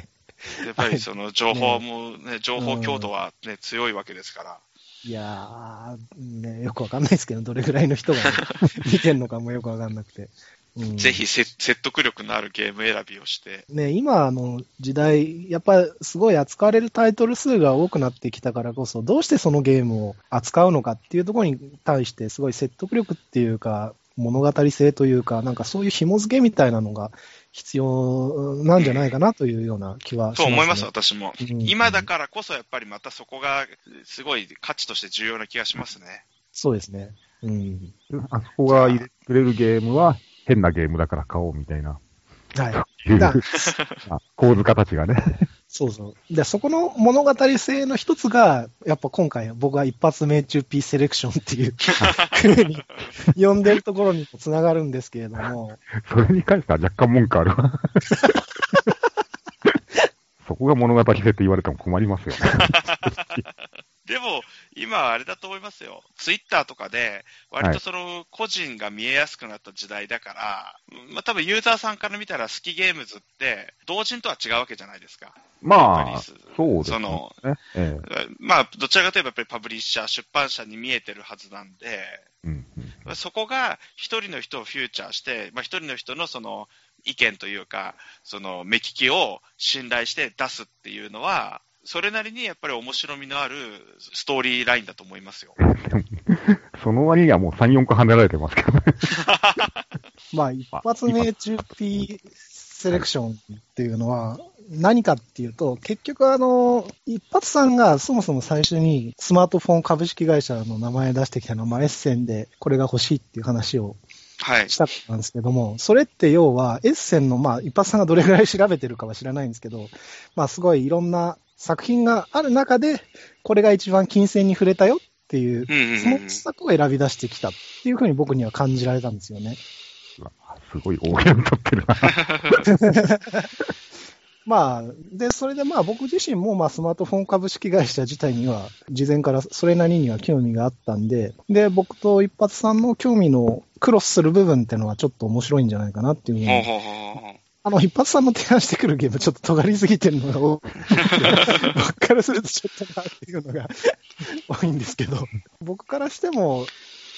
Speaker 3: やっぱりその情報もね、情報強度はね、強いわけですから。
Speaker 1: いやー、ね、よくわかんないですけど、どれぐらいの人がね、見てんのかもよくわかんなくて。うん。
Speaker 3: ぜひせ説得力のあるゲーム選びをして、
Speaker 1: ね、今の時代、やっぱすごい扱われるタイトル数が多くなってきたからこそ、どうしてそのゲームを扱うのかっていうところに対して、すごい説得力っていうか、物語性というか、なんかそういう紐付けみたいなのが必要なんじゃないかなというような気はします、ね。
Speaker 3: と思います、私も。
Speaker 1: うん
Speaker 3: 今だからこそやっぱりまたそこがすごい価値として重要な気がしますね。
Speaker 1: そうですね。うん。
Speaker 2: あそこが入れてくれるゲームは変なゲームだから買おうみたいな。
Speaker 1: はい。
Speaker 2: いう 構図形がね。
Speaker 1: そうそう。で、そこの物語性の一つが、やっぱ今回僕は一発命中 P セレクションっていう ふうに呼んでるところにもつながるんですけれども、
Speaker 2: それに関しては若干文句あるわ。そこが物語性って言われても困りますよね。
Speaker 3: でも、今はあれだと思いますよ。ツイッターとかで、割とその個人が見えやすくなった時代だから、まあ多分ユーザーさんから見たら好きゲームズって、同人とは違うわけじゃないですか。
Speaker 2: まあ、
Speaker 3: り
Speaker 2: そうですね。
Speaker 3: その
Speaker 2: ええ
Speaker 3: まあ、どちらかといえばやっぱりパブリッシャー、出版社に見えてるはずなんで、
Speaker 2: うんうん
Speaker 3: そこが一人の人をフューチャーして、まあ、一人の人のその意見というか、その目利きを信頼して出すっていうのは、それなりにやっぱり面白みのあるストーリーラインだと思いますよ。
Speaker 2: その割にはもう3、4個跳ねられてますけどね。
Speaker 1: まあ一発命中 P セレクションっていうのは何かっていうと、結局あの、一発さんがそもそも最初にスマートフォン株式会社の名前出してきたのは、まあエッセンでこれが欲しいっていう話を
Speaker 3: はい。
Speaker 1: したんですけども、それって要は、エッセンの、まあ、一発さんがどれぐらい調べてるかは知らないんですけど、まあ、すごいいろんな作品がある中で、これが一番金銭に触れたよっていう、その作を選び出してきたっていうふうに僕には感じられたんですよね。
Speaker 2: すごい大げん取ってるな。
Speaker 1: まあ、で、それでまあ僕自身もまあスマートフォン株式会社自体には事前からそれなりには興味があったんで、で、僕と一発さんの興味のクロスする部分っていうのはちょっと面白いんじゃないかなっていうふうにあの、一発さんの提案してくるゲーム、ちょっと尖りすぎてるのが多くて、僕からするとちょっとなっていうのが 多いんですけど、僕からしても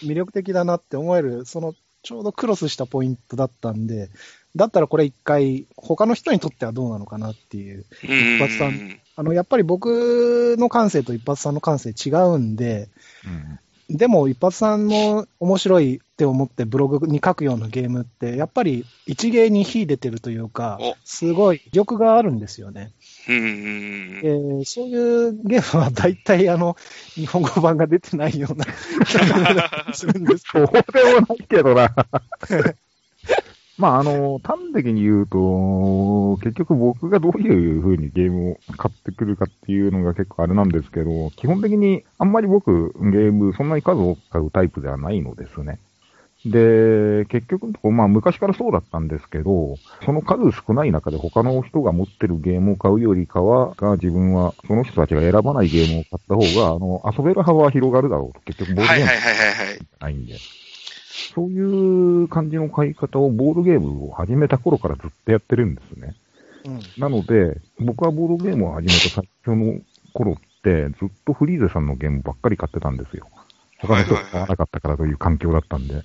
Speaker 1: 魅力的だなって思える、その、ちょうどクロスしたポイントだったんで、だったらこれ一回、他の人にとってはどうなのかなっていう。
Speaker 3: 一
Speaker 1: 発さん。あの、やっぱり僕の感性と一発さんの感性違うんで、
Speaker 2: うん。
Speaker 1: でも一発さんの面白いって思ってブログに書くようなゲームって、やっぱり一芸に秀でてるというか
Speaker 3: お、
Speaker 1: すごい魅力があるんですよね。
Speaker 3: うんうんうん
Speaker 1: えーそういうゲームは大体あの、日本語版が出てないような するんですけ
Speaker 2: そうでもないけどな。まあ、あの、端的に言うと、結局僕がどういう風にゲームを買ってくるかっていうのが結構あれなんですけど、基本的にあんまり僕ゲームそんなに数多く買うタイプではないのですね。で、結局のところ、まあ昔からそうだったんですけど、その数少ない中で他の人が持ってるゲームを買うよりかは、が自分はその人たちが選ばないゲームを買った方が、あの、遊べる幅は広がるだろうと。結局ボードゲーム
Speaker 3: はいはいはいはいはい。
Speaker 2: ないんで。そういう感じの買い方をボードゲームを始めた頃からずっとやってるんですね。
Speaker 1: ど。うん
Speaker 2: なので、僕はボードゲームを始めた最初の頃って、ずっとフリーゼさんのゲームばっかり買ってたんですよ。他の人が買わなかったからという環境だったんで。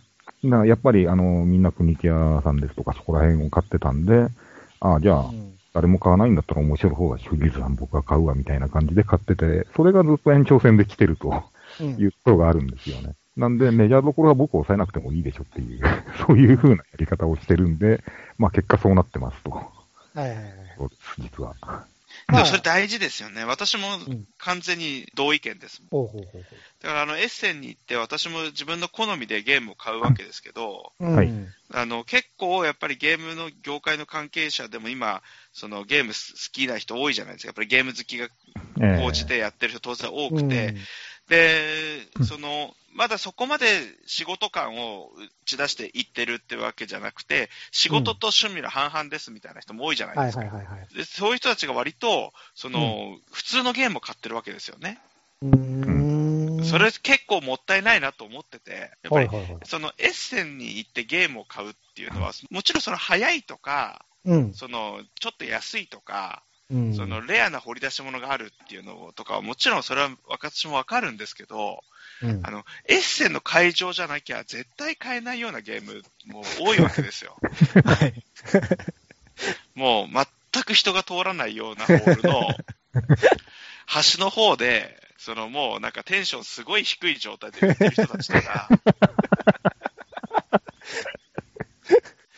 Speaker 2: なやっぱり、あの、みんな国木屋さんですとかそこら辺を買ってたんで、ああ、じゃあ、
Speaker 1: うん
Speaker 2: 誰も買わないんだったら面白い方がフリーゼさん僕は買うわみたいな感じで買ってて、それがずっと延長戦で来てると。
Speaker 1: うん
Speaker 2: いうところがあるんですよね。なんで、メジャーどころは僕を抑えなくてもいいでしょっていう、そういう風なやり方をしてるんで、まあ結果そうなってますと。
Speaker 1: はいはいはい。
Speaker 2: そうです、実は。
Speaker 3: でもそれ大事ですよね。私も
Speaker 1: ん。
Speaker 3: 完全に同意見です。もん。
Speaker 1: ほうほうほう。
Speaker 3: だからあのエッセンに行って私も自分の好みでゲームを買うわけですけど、あの結構やっぱりゲームの業界の関係者でも今、そのゲーム好きな人多いじゃないですか。やっぱりゲーム好きが
Speaker 2: え。
Speaker 3: 高じてやってる人当然多くて、
Speaker 1: うん。
Speaker 3: で
Speaker 2: うん、
Speaker 3: その、まだそこまで仕事感を打ち出していってるってわけじゃなくて、仕事と趣味の半々ですみたいな人も多いじゃない
Speaker 1: はい
Speaker 3: ですか。そういう人たちが割と、その、普通のゲームを買ってるわけですよね。
Speaker 1: うーん。
Speaker 3: それ結構もったいないなと思ってて、やっぱり。そのエッセンに行ってゲームを買うっていうのは、もちろんその早いとか、
Speaker 1: うん。
Speaker 3: その、ちょっと安いとか、
Speaker 1: うん。
Speaker 3: そのレアな掘り出し物があるっていうのとかは、もちろんそれは私もわかるんですけど、
Speaker 1: うん
Speaker 3: あの、エッセンの会場じゃなきゃ絶対買えないようなゲームも多いわけですよ。
Speaker 1: はい。
Speaker 3: もう全く人が通らないようなホールの端の方で、そのもうなんかテンションすごい低い状態で売ってる人たちとか、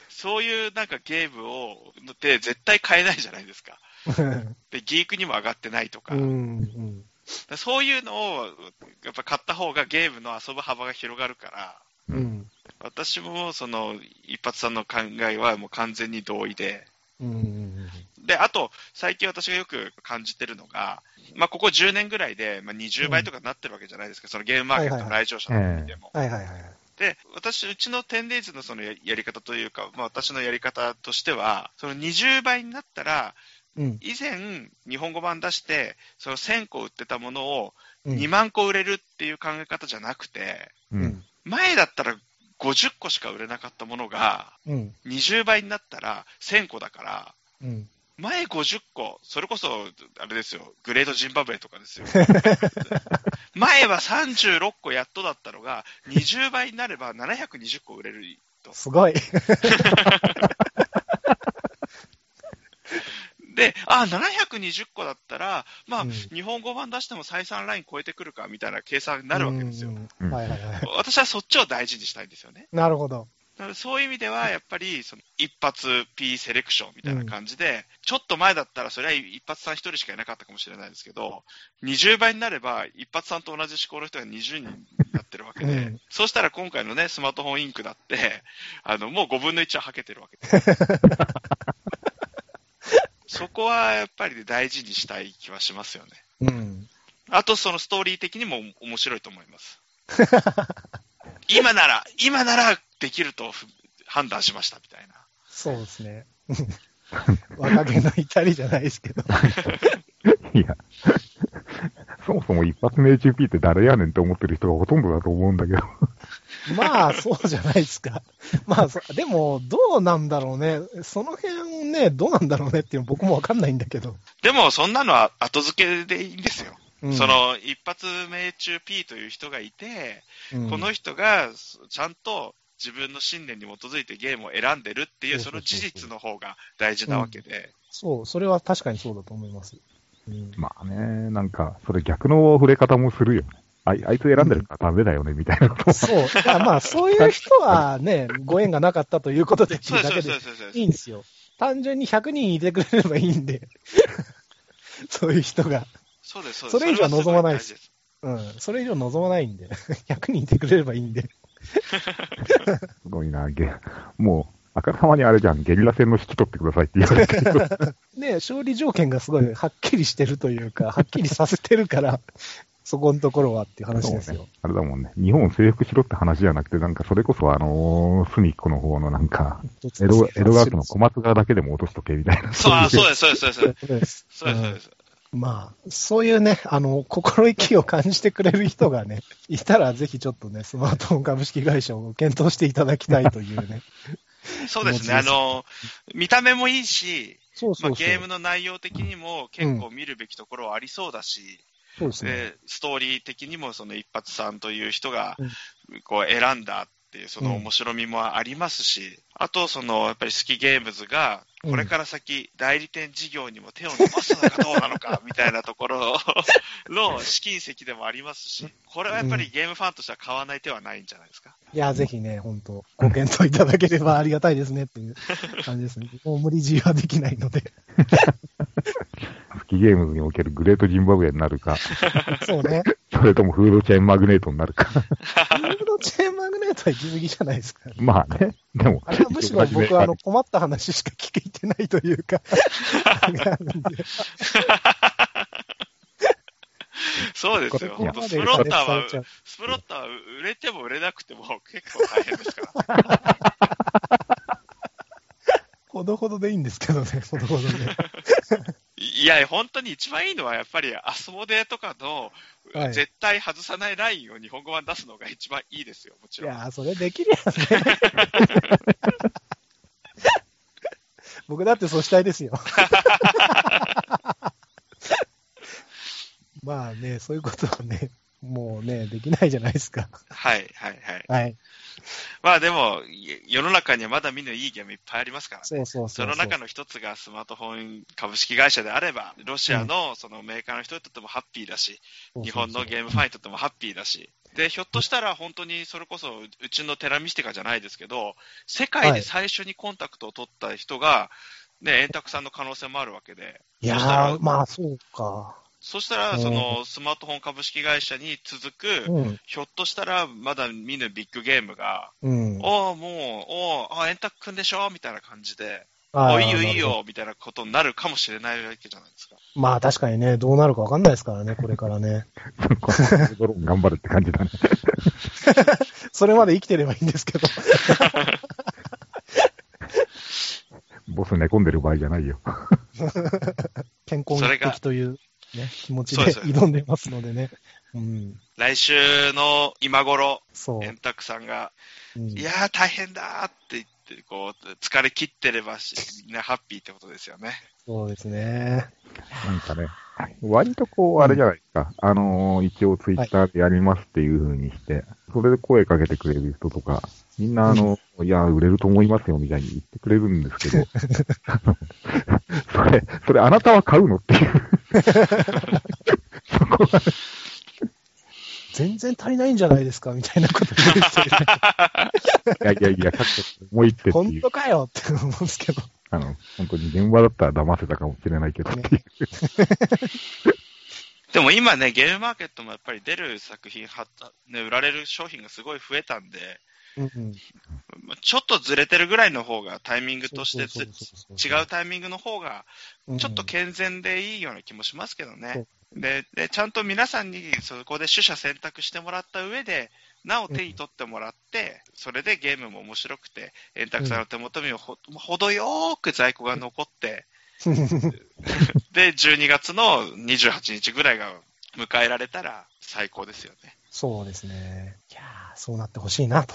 Speaker 3: そういうなんかゲームを、で絶対買えないじゃないですか。で、ギークにも上がってないとか。
Speaker 1: うん。うん。
Speaker 3: だそういうのを、やっぱ買った方がゲームの遊ぶ幅が広がるから、
Speaker 1: うん。
Speaker 3: 私もその一発さんの考えはもう完全に同意で、
Speaker 1: うん。
Speaker 3: で、あと、最近私がよく感じてるのが、まあ、ここ10年ぐらいで、まあ、20倍とかなってるわけじゃないですか、そのゲームマーケットの来場者の意味でも。で、私、うちのテンデイズのそのややり方というか、まあ、私のやり方としては、その20倍になったら、
Speaker 1: うん。
Speaker 3: 以前、日本語版出して、その1000個売ってたものを
Speaker 1: うん
Speaker 3: 2万個売れるっていう考え方じゃなくて、
Speaker 2: う。
Speaker 1: うんん。
Speaker 3: 前だったら50個しか売れなかったものが、
Speaker 1: うん。
Speaker 3: 20倍になったら1000個だから、
Speaker 1: うん。
Speaker 3: 前50個、それこそ、あれですよ、グレートジンバブエとかですよ。前は36個やっとだったのが、20倍になれば720個売れると。
Speaker 1: すごい。
Speaker 3: で、あ、720個だったら、まあ、
Speaker 1: うん
Speaker 3: 日本語版出しても採算ライン超えてくるかみたいな計算になるわけですよ。
Speaker 1: うんはいはいはい。
Speaker 3: 私はそっちを大事にしたいんですよね。
Speaker 1: なるほど。
Speaker 3: そういう意味では、やっぱり、その一発 P セレクションみたいな感じで、ちょっと前だったら、それは一発さん一人しかいなかったかもしれないですけど、20倍になれば、一発さんと同じ思考の人が20人になってるわけで、
Speaker 1: うん
Speaker 3: そうしたら今回のね、スマートフォンインクだって、あの、もう5分の1ははけてるわけです。そこはやっぱり大事にしたい気はしますよね。
Speaker 1: うん。
Speaker 3: あと、そのストーリー的にも面白いと思います。今なら、今ならできるとふ判断しましたみたいな。
Speaker 1: そうですね。若気の至りじゃないですけど。
Speaker 2: いや。そもそも一発目 HP って誰やねんって思ってる人がほとんどだと思うんだけど。
Speaker 1: まあ、そうじゃないですか。まあ、そでも、どうなんだろうね。その辺ね、どうなんだろうねっていうの僕もわかんないんだけど。
Speaker 3: でも、そんなのは後付けでいいんですよ。
Speaker 1: うん
Speaker 3: そ、の、一発命中 P という人がいて、
Speaker 1: うん
Speaker 3: この人がちゃんと自分の信念に基づいてゲームを選んでるっていう、
Speaker 1: そ
Speaker 3: の事実の方が大事なわけで。
Speaker 1: そう、それは確かにそうだと思います。うん
Speaker 2: まあね、なんか、それ逆の触れ方もするよね。あいあいつ選んでるからダメだよね、みたいなことも。
Speaker 1: そう。いや、まあ、そういう人はね、ご縁がなかったということでいだけ。いいんですよ。単純に100人いてくれればいいんで。そういう人が。
Speaker 3: そうです、そうです。
Speaker 1: それ以上は望まないですうん。それ以上望まないんで。100人いてくれればいいんで。
Speaker 2: すごいな、ゲもう、あからさまにあれじゃん、ゲリラ戦の指揮取ってくださいって言われてる
Speaker 1: ね、勝利条件がすごいはっきりしてるというか、はっきりさせてるから、そこのところはっていう話ですよ。
Speaker 2: ねあれだもんね、日本を征服しろって話じゃなくて、なんかそれこそあのー、隅っこの方のなんか、江戸江戸川区の小松川だけでも落としとけみたいな。
Speaker 3: そう、そうです、そうです、そうです。
Speaker 1: そうです。
Speaker 3: そうです。
Speaker 1: まあ、そういうね、あの、心意気を感じてくれる人がね、いたらぜひちょっとね、スマートフォン株式会社を検討していただきたいというね。
Speaker 3: そうですね。あの、見た目もいいし、
Speaker 1: そうそうそう。
Speaker 3: まあ、ゲームの内容的にも結構見るべきところはありそうだし、
Speaker 1: そうですね。
Speaker 3: でストーリー的にもその一発さんという人が
Speaker 1: うん
Speaker 3: こう選んだっていうその
Speaker 1: うん
Speaker 3: 面白みもありますし、あとそのやっぱり好きゲームズが
Speaker 1: うん
Speaker 3: これから先代理店事業にも手を伸ばすのかどうなのか みたいなところ の試金石でもありますし、これはやっぱりゲームファンとしては買わない手はないんじゃないですか？
Speaker 1: いや、ぜひね、本当ご検討いただければありがたいですねっていう感じですね。もう無理強いはできないので。
Speaker 2: スキゲームズにおけるグレートジンバブエになるか、
Speaker 1: そうね。
Speaker 2: それともフードチェーンマグネートになるか。
Speaker 1: チェーンマグネートは行き過ぎじゃないですか。
Speaker 2: まあね、でも、
Speaker 1: あれはむしろ僕はあの困った話しか聞けてないというか、
Speaker 3: そうですよ。スプロッターはスプロッターは売れても売れなくても結構大変ですから。
Speaker 1: ほどほどでいいんですけどね、ほどほどで。
Speaker 3: いや、本当に一番いいのは、やっぱり、アスモデとかの、
Speaker 1: はい
Speaker 3: 絶対外さないラインを日本語版出すのが一番いいですよ、もちろん。
Speaker 1: いやー、それできるやんね。僕だってそうしたいですよ。まあね、そういうことはね、もうね、できないじゃないですか。
Speaker 3: はい、はい、はい。
Speaker 1: はい。
Speaker 3: まあでも、い世の中にはまだ見ぬいいゲームいっぱいありますからね。
Speaker 1: そうそうそ
Speaker 3: の中の一つがスマートフォン株式会社であれば、ロシアのそのメーカーの人にとってもハッピーだし、日本のゲームファンにとってもハッピーだし、で、ひょっとしたら本当にそれこそうちのテラミスティカじゃないですけど、世界で最初にコンタクトを取った人が、ね、円卓さんの可能性もあるわけで、
Speaker 1: いやー、まあそうか。
Speaker 3: そしたら、
Speaker 1: うん
Speaker 3: そのスマートフォン株式会社に続く、
Speaker 1: うん。
Speaker 3: ひょっとしたらまだ見ぬビッグゲームが、
Speaker 1: うん。
Speaker 3: おお、もう、おお、あ、円卓くんでしょ？みたいな感じで、おいいよいい。よみたいなことになるかもしれないわけじゃないですか。
Speaker 1: まあ確かにね、どうなるかわかんないですからね、これからね。
Speaker 2: ドローン頑張るって感じだね。
Speaker 1: それまで生きてればいいんですけど。
Speaker 2: ボス寝込んでる場合じゃないよ。
Speaker 1: 健康
Speaker 3: それが
Speaker 1: 的という、ね、気持ちで挑んでますのでね。うん。
Speaker 3: 来週の今頃。円卓さんが、
Speaker 1: うん
Speaker 3: いやー大変だーって言って、こう、疲れ切ってればし、みんなハッピーってことですよね。
Speaker 1: そうですね。
Speaker 2: なんかね、割とこう、あれじゃないですか。あのー一応ツイッターでやりますっていう風にして、それで声かけてくれる人とか、みんなあの、いや、売れると思いますよみたいに言ってくれるんですけど、それ、それあなたは買うのっていう。そこが、
Speaker 1: 全然足りないんじゃないですかみたいなこと言う人いる
Speaker 2: いやいやいや、かっこ思いってっていう、
Speaker 1: 本当かよって思うんですけど。
Speaker 2: あの、本当に電話だったら騙せたかもしれないけどっていう。
Speaker 3: でも今ね、ゲームマーケットもやっぱり出る作品は、ね、売られる商品がすごい増えたんで、
Speaker 1: うんうん。
Speaker 3: まあちょっとずれてるぐらいの方がタイミングとして違うタイミングの方が、ちょっと健全でいいような気もしますけどね。で、でちゃんと皆さんにそこで取捨選択してもらった上で、なお手に取ってもらって、それでゲームも面白くて、円卓さんの手元にもほ程よーく在庫が残って、で、12月の28日ぐらいが迎えられたら最高ですよね。
Speaker 1: そうですね。いやーそうなってほしいな、と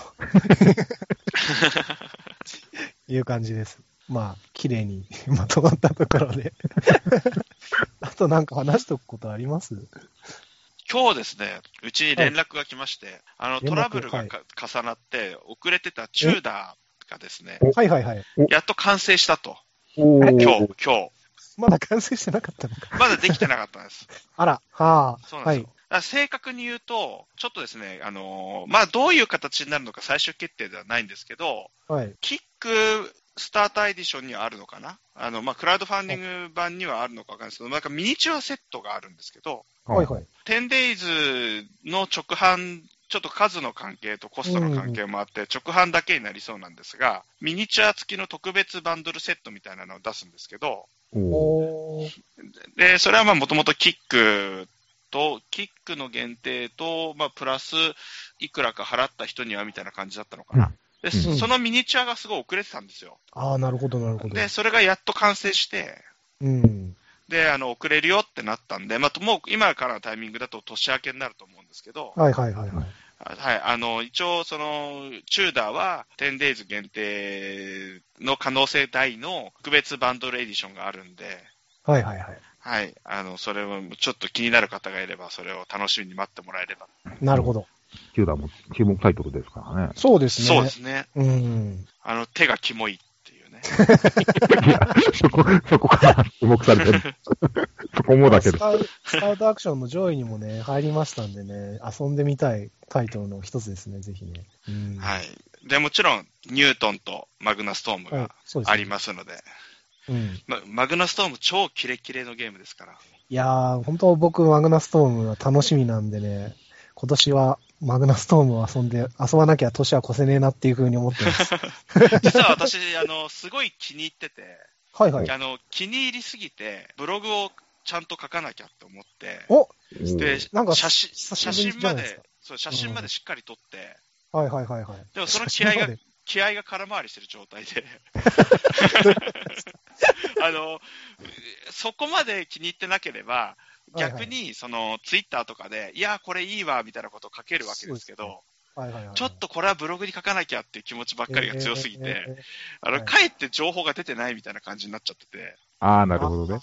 Speaker 1: いう感じです。まあ、綺麗にまとまったところで。あとなんか話しとくことあります？
Speaker 3: 今日ですね、うちに連絡が来まして、あの、
Speaker 1: 連絡？
Speaker 3: トラブルがか重なって、遅れてたチューダーがですね、
Speaker 1: はいはいはい。
Speaker 3: やっと完成したと。今日、今
Speaker 1: まだ完成してなかったのか。
Speaker 3: 日。まだできてなかったんです。
Speaker 1: あら、はあ。はい
Speaker 3: そうなんですよ。。だから正確に言うと、ちょっとですね、あのーまあ、どういう形になるのか最終決定ではないんですけど、
Speaker 1: はい。
Speaker 3: キックスターターエディションにはあるのかな？あの、まあ、クラウドファンディング版にはあるのかわかんないですけど、なんかミニチュアセットがあるんですけど、
Speaker 1: はいはい。
Speaker 3: 10days の直販、ちょっと数の関係とコストの関係もあって、直販だけになりそうなんですが、ミニチュア付きの特別バンドルセットみたいなのを出すんですけど。で、それはまあもともとキックと、キックの限定と、まあプラスいくらか払った人にはみたいな感じだったのかな。で、
Speaker 1: うん
Speaker 3: そのミニチュアがすごい遅れてたんですよ。
Speaker 1: ああ、なるほどなるほど。
Speaker 3: で、それがやっと完成して、
Speaker 1: うん。
Speaker 3: で、あの、遅れるよってなったんで、まあ、もう今からのタイミングだと年明けになると思うんですけど、
Speaker 1: はいはいはいはい。
Speaker 3: はい、あの、一応、その、チューダーは 10days 限定の可能性大の特別バンドルエディションがあるんで、
Speaker 1: はいはいはい。
Speaker 3: はい、あの、それをちょっと気になる方がいれば、それを楽しみに待ってもらえれば。
Speaker 1: なるほど。
Speaker 2: キューダーも注目タイトルですからね。
Speaker 1: そうですね。
Speaker 3: そうですね。
Speaker 1: うん。
Speaker 3: あの、手がキモいっていうね。
Speaker 2: いや、そこ、そこから注目されてる。そこもだけど。
Speaker 1: スカウスカウトアクションの上位にもね、入りましたんでね、遊んでみたいタイトルの一つですね、ぜひね。うん。
Speaker 3: はい。で、もちろん、ニュートンとマグナストーム
Speaker 1: はい
Speaker 3: が
Speaker 1: そうですね
Speaker 3: ありますので、
Speaker 1: うん。
Speaker 3: まマグナストーム超キレキレのゲームですから。
Speaker 1: いやー、本当僕、マグナストームは楽しみなんでね、今年はマグナストームを遊んで、遊ばなきゃ年は越せねえなっていうふうに思ってます。
Speaker 3: 実は私、あの、すごい気に入ってて、
Speaker 1: はいはい。
Speaker 3: あの、気に入りすぎて、ブログをちゃんと書かなきゃって思って、
Speaker 1: お
Speaker 3: で、
Speaker 1: なんか
Speaker 3: 写真、
Speaker 1: 久
Speaker 3: 写真ま
Speaker 1: で
Speaker 3: そう、写真までしっかり撮って、
Speaker 1: はいはいはいはい。
Speaker 3: でもその気合が気合が空回りしてる状態で、あの、そこまで気に入ってなければ、逆に、その、ツイッターとかで、いや、これいいわ、みたいなことを書けるわけですけど。ちょっとこれはブログに書かなきゃっていう気持ちばっかりが強すぎて、
Speaker 1: えー
Speaker 3: あの、
Speaker 1: はい
Speaker 3: かえって情報が出てないみたいな感じになっちゃってて、
Speaker 2: ああ、なるほどね。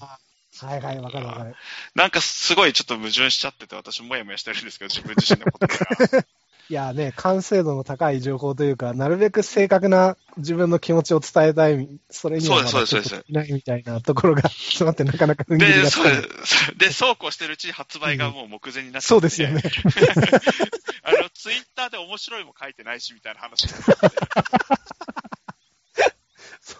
Speaker 1: はいはい、わかるわかる。
Speaker 3: なんかすごいちょっと矛盾しちゃってて、私もやもやしてるんですけど、自分自身のことが。
Speaker 1: いやね、完成度の高い情報というか、なるべく正確な自分の気持ちを伝えたい、それには
Speaker 3: そうですそうです
Speaker 1: ないみたいなところが 詰まってなかなか
Speaker 3: で、そうで、そうこうしてるうちに発売がもう目前になっちゃって、
Speaker 1: そうで。すよね。
Speaker 3: あの、ツイッターで面白いも書いてないし、みたいな話になってて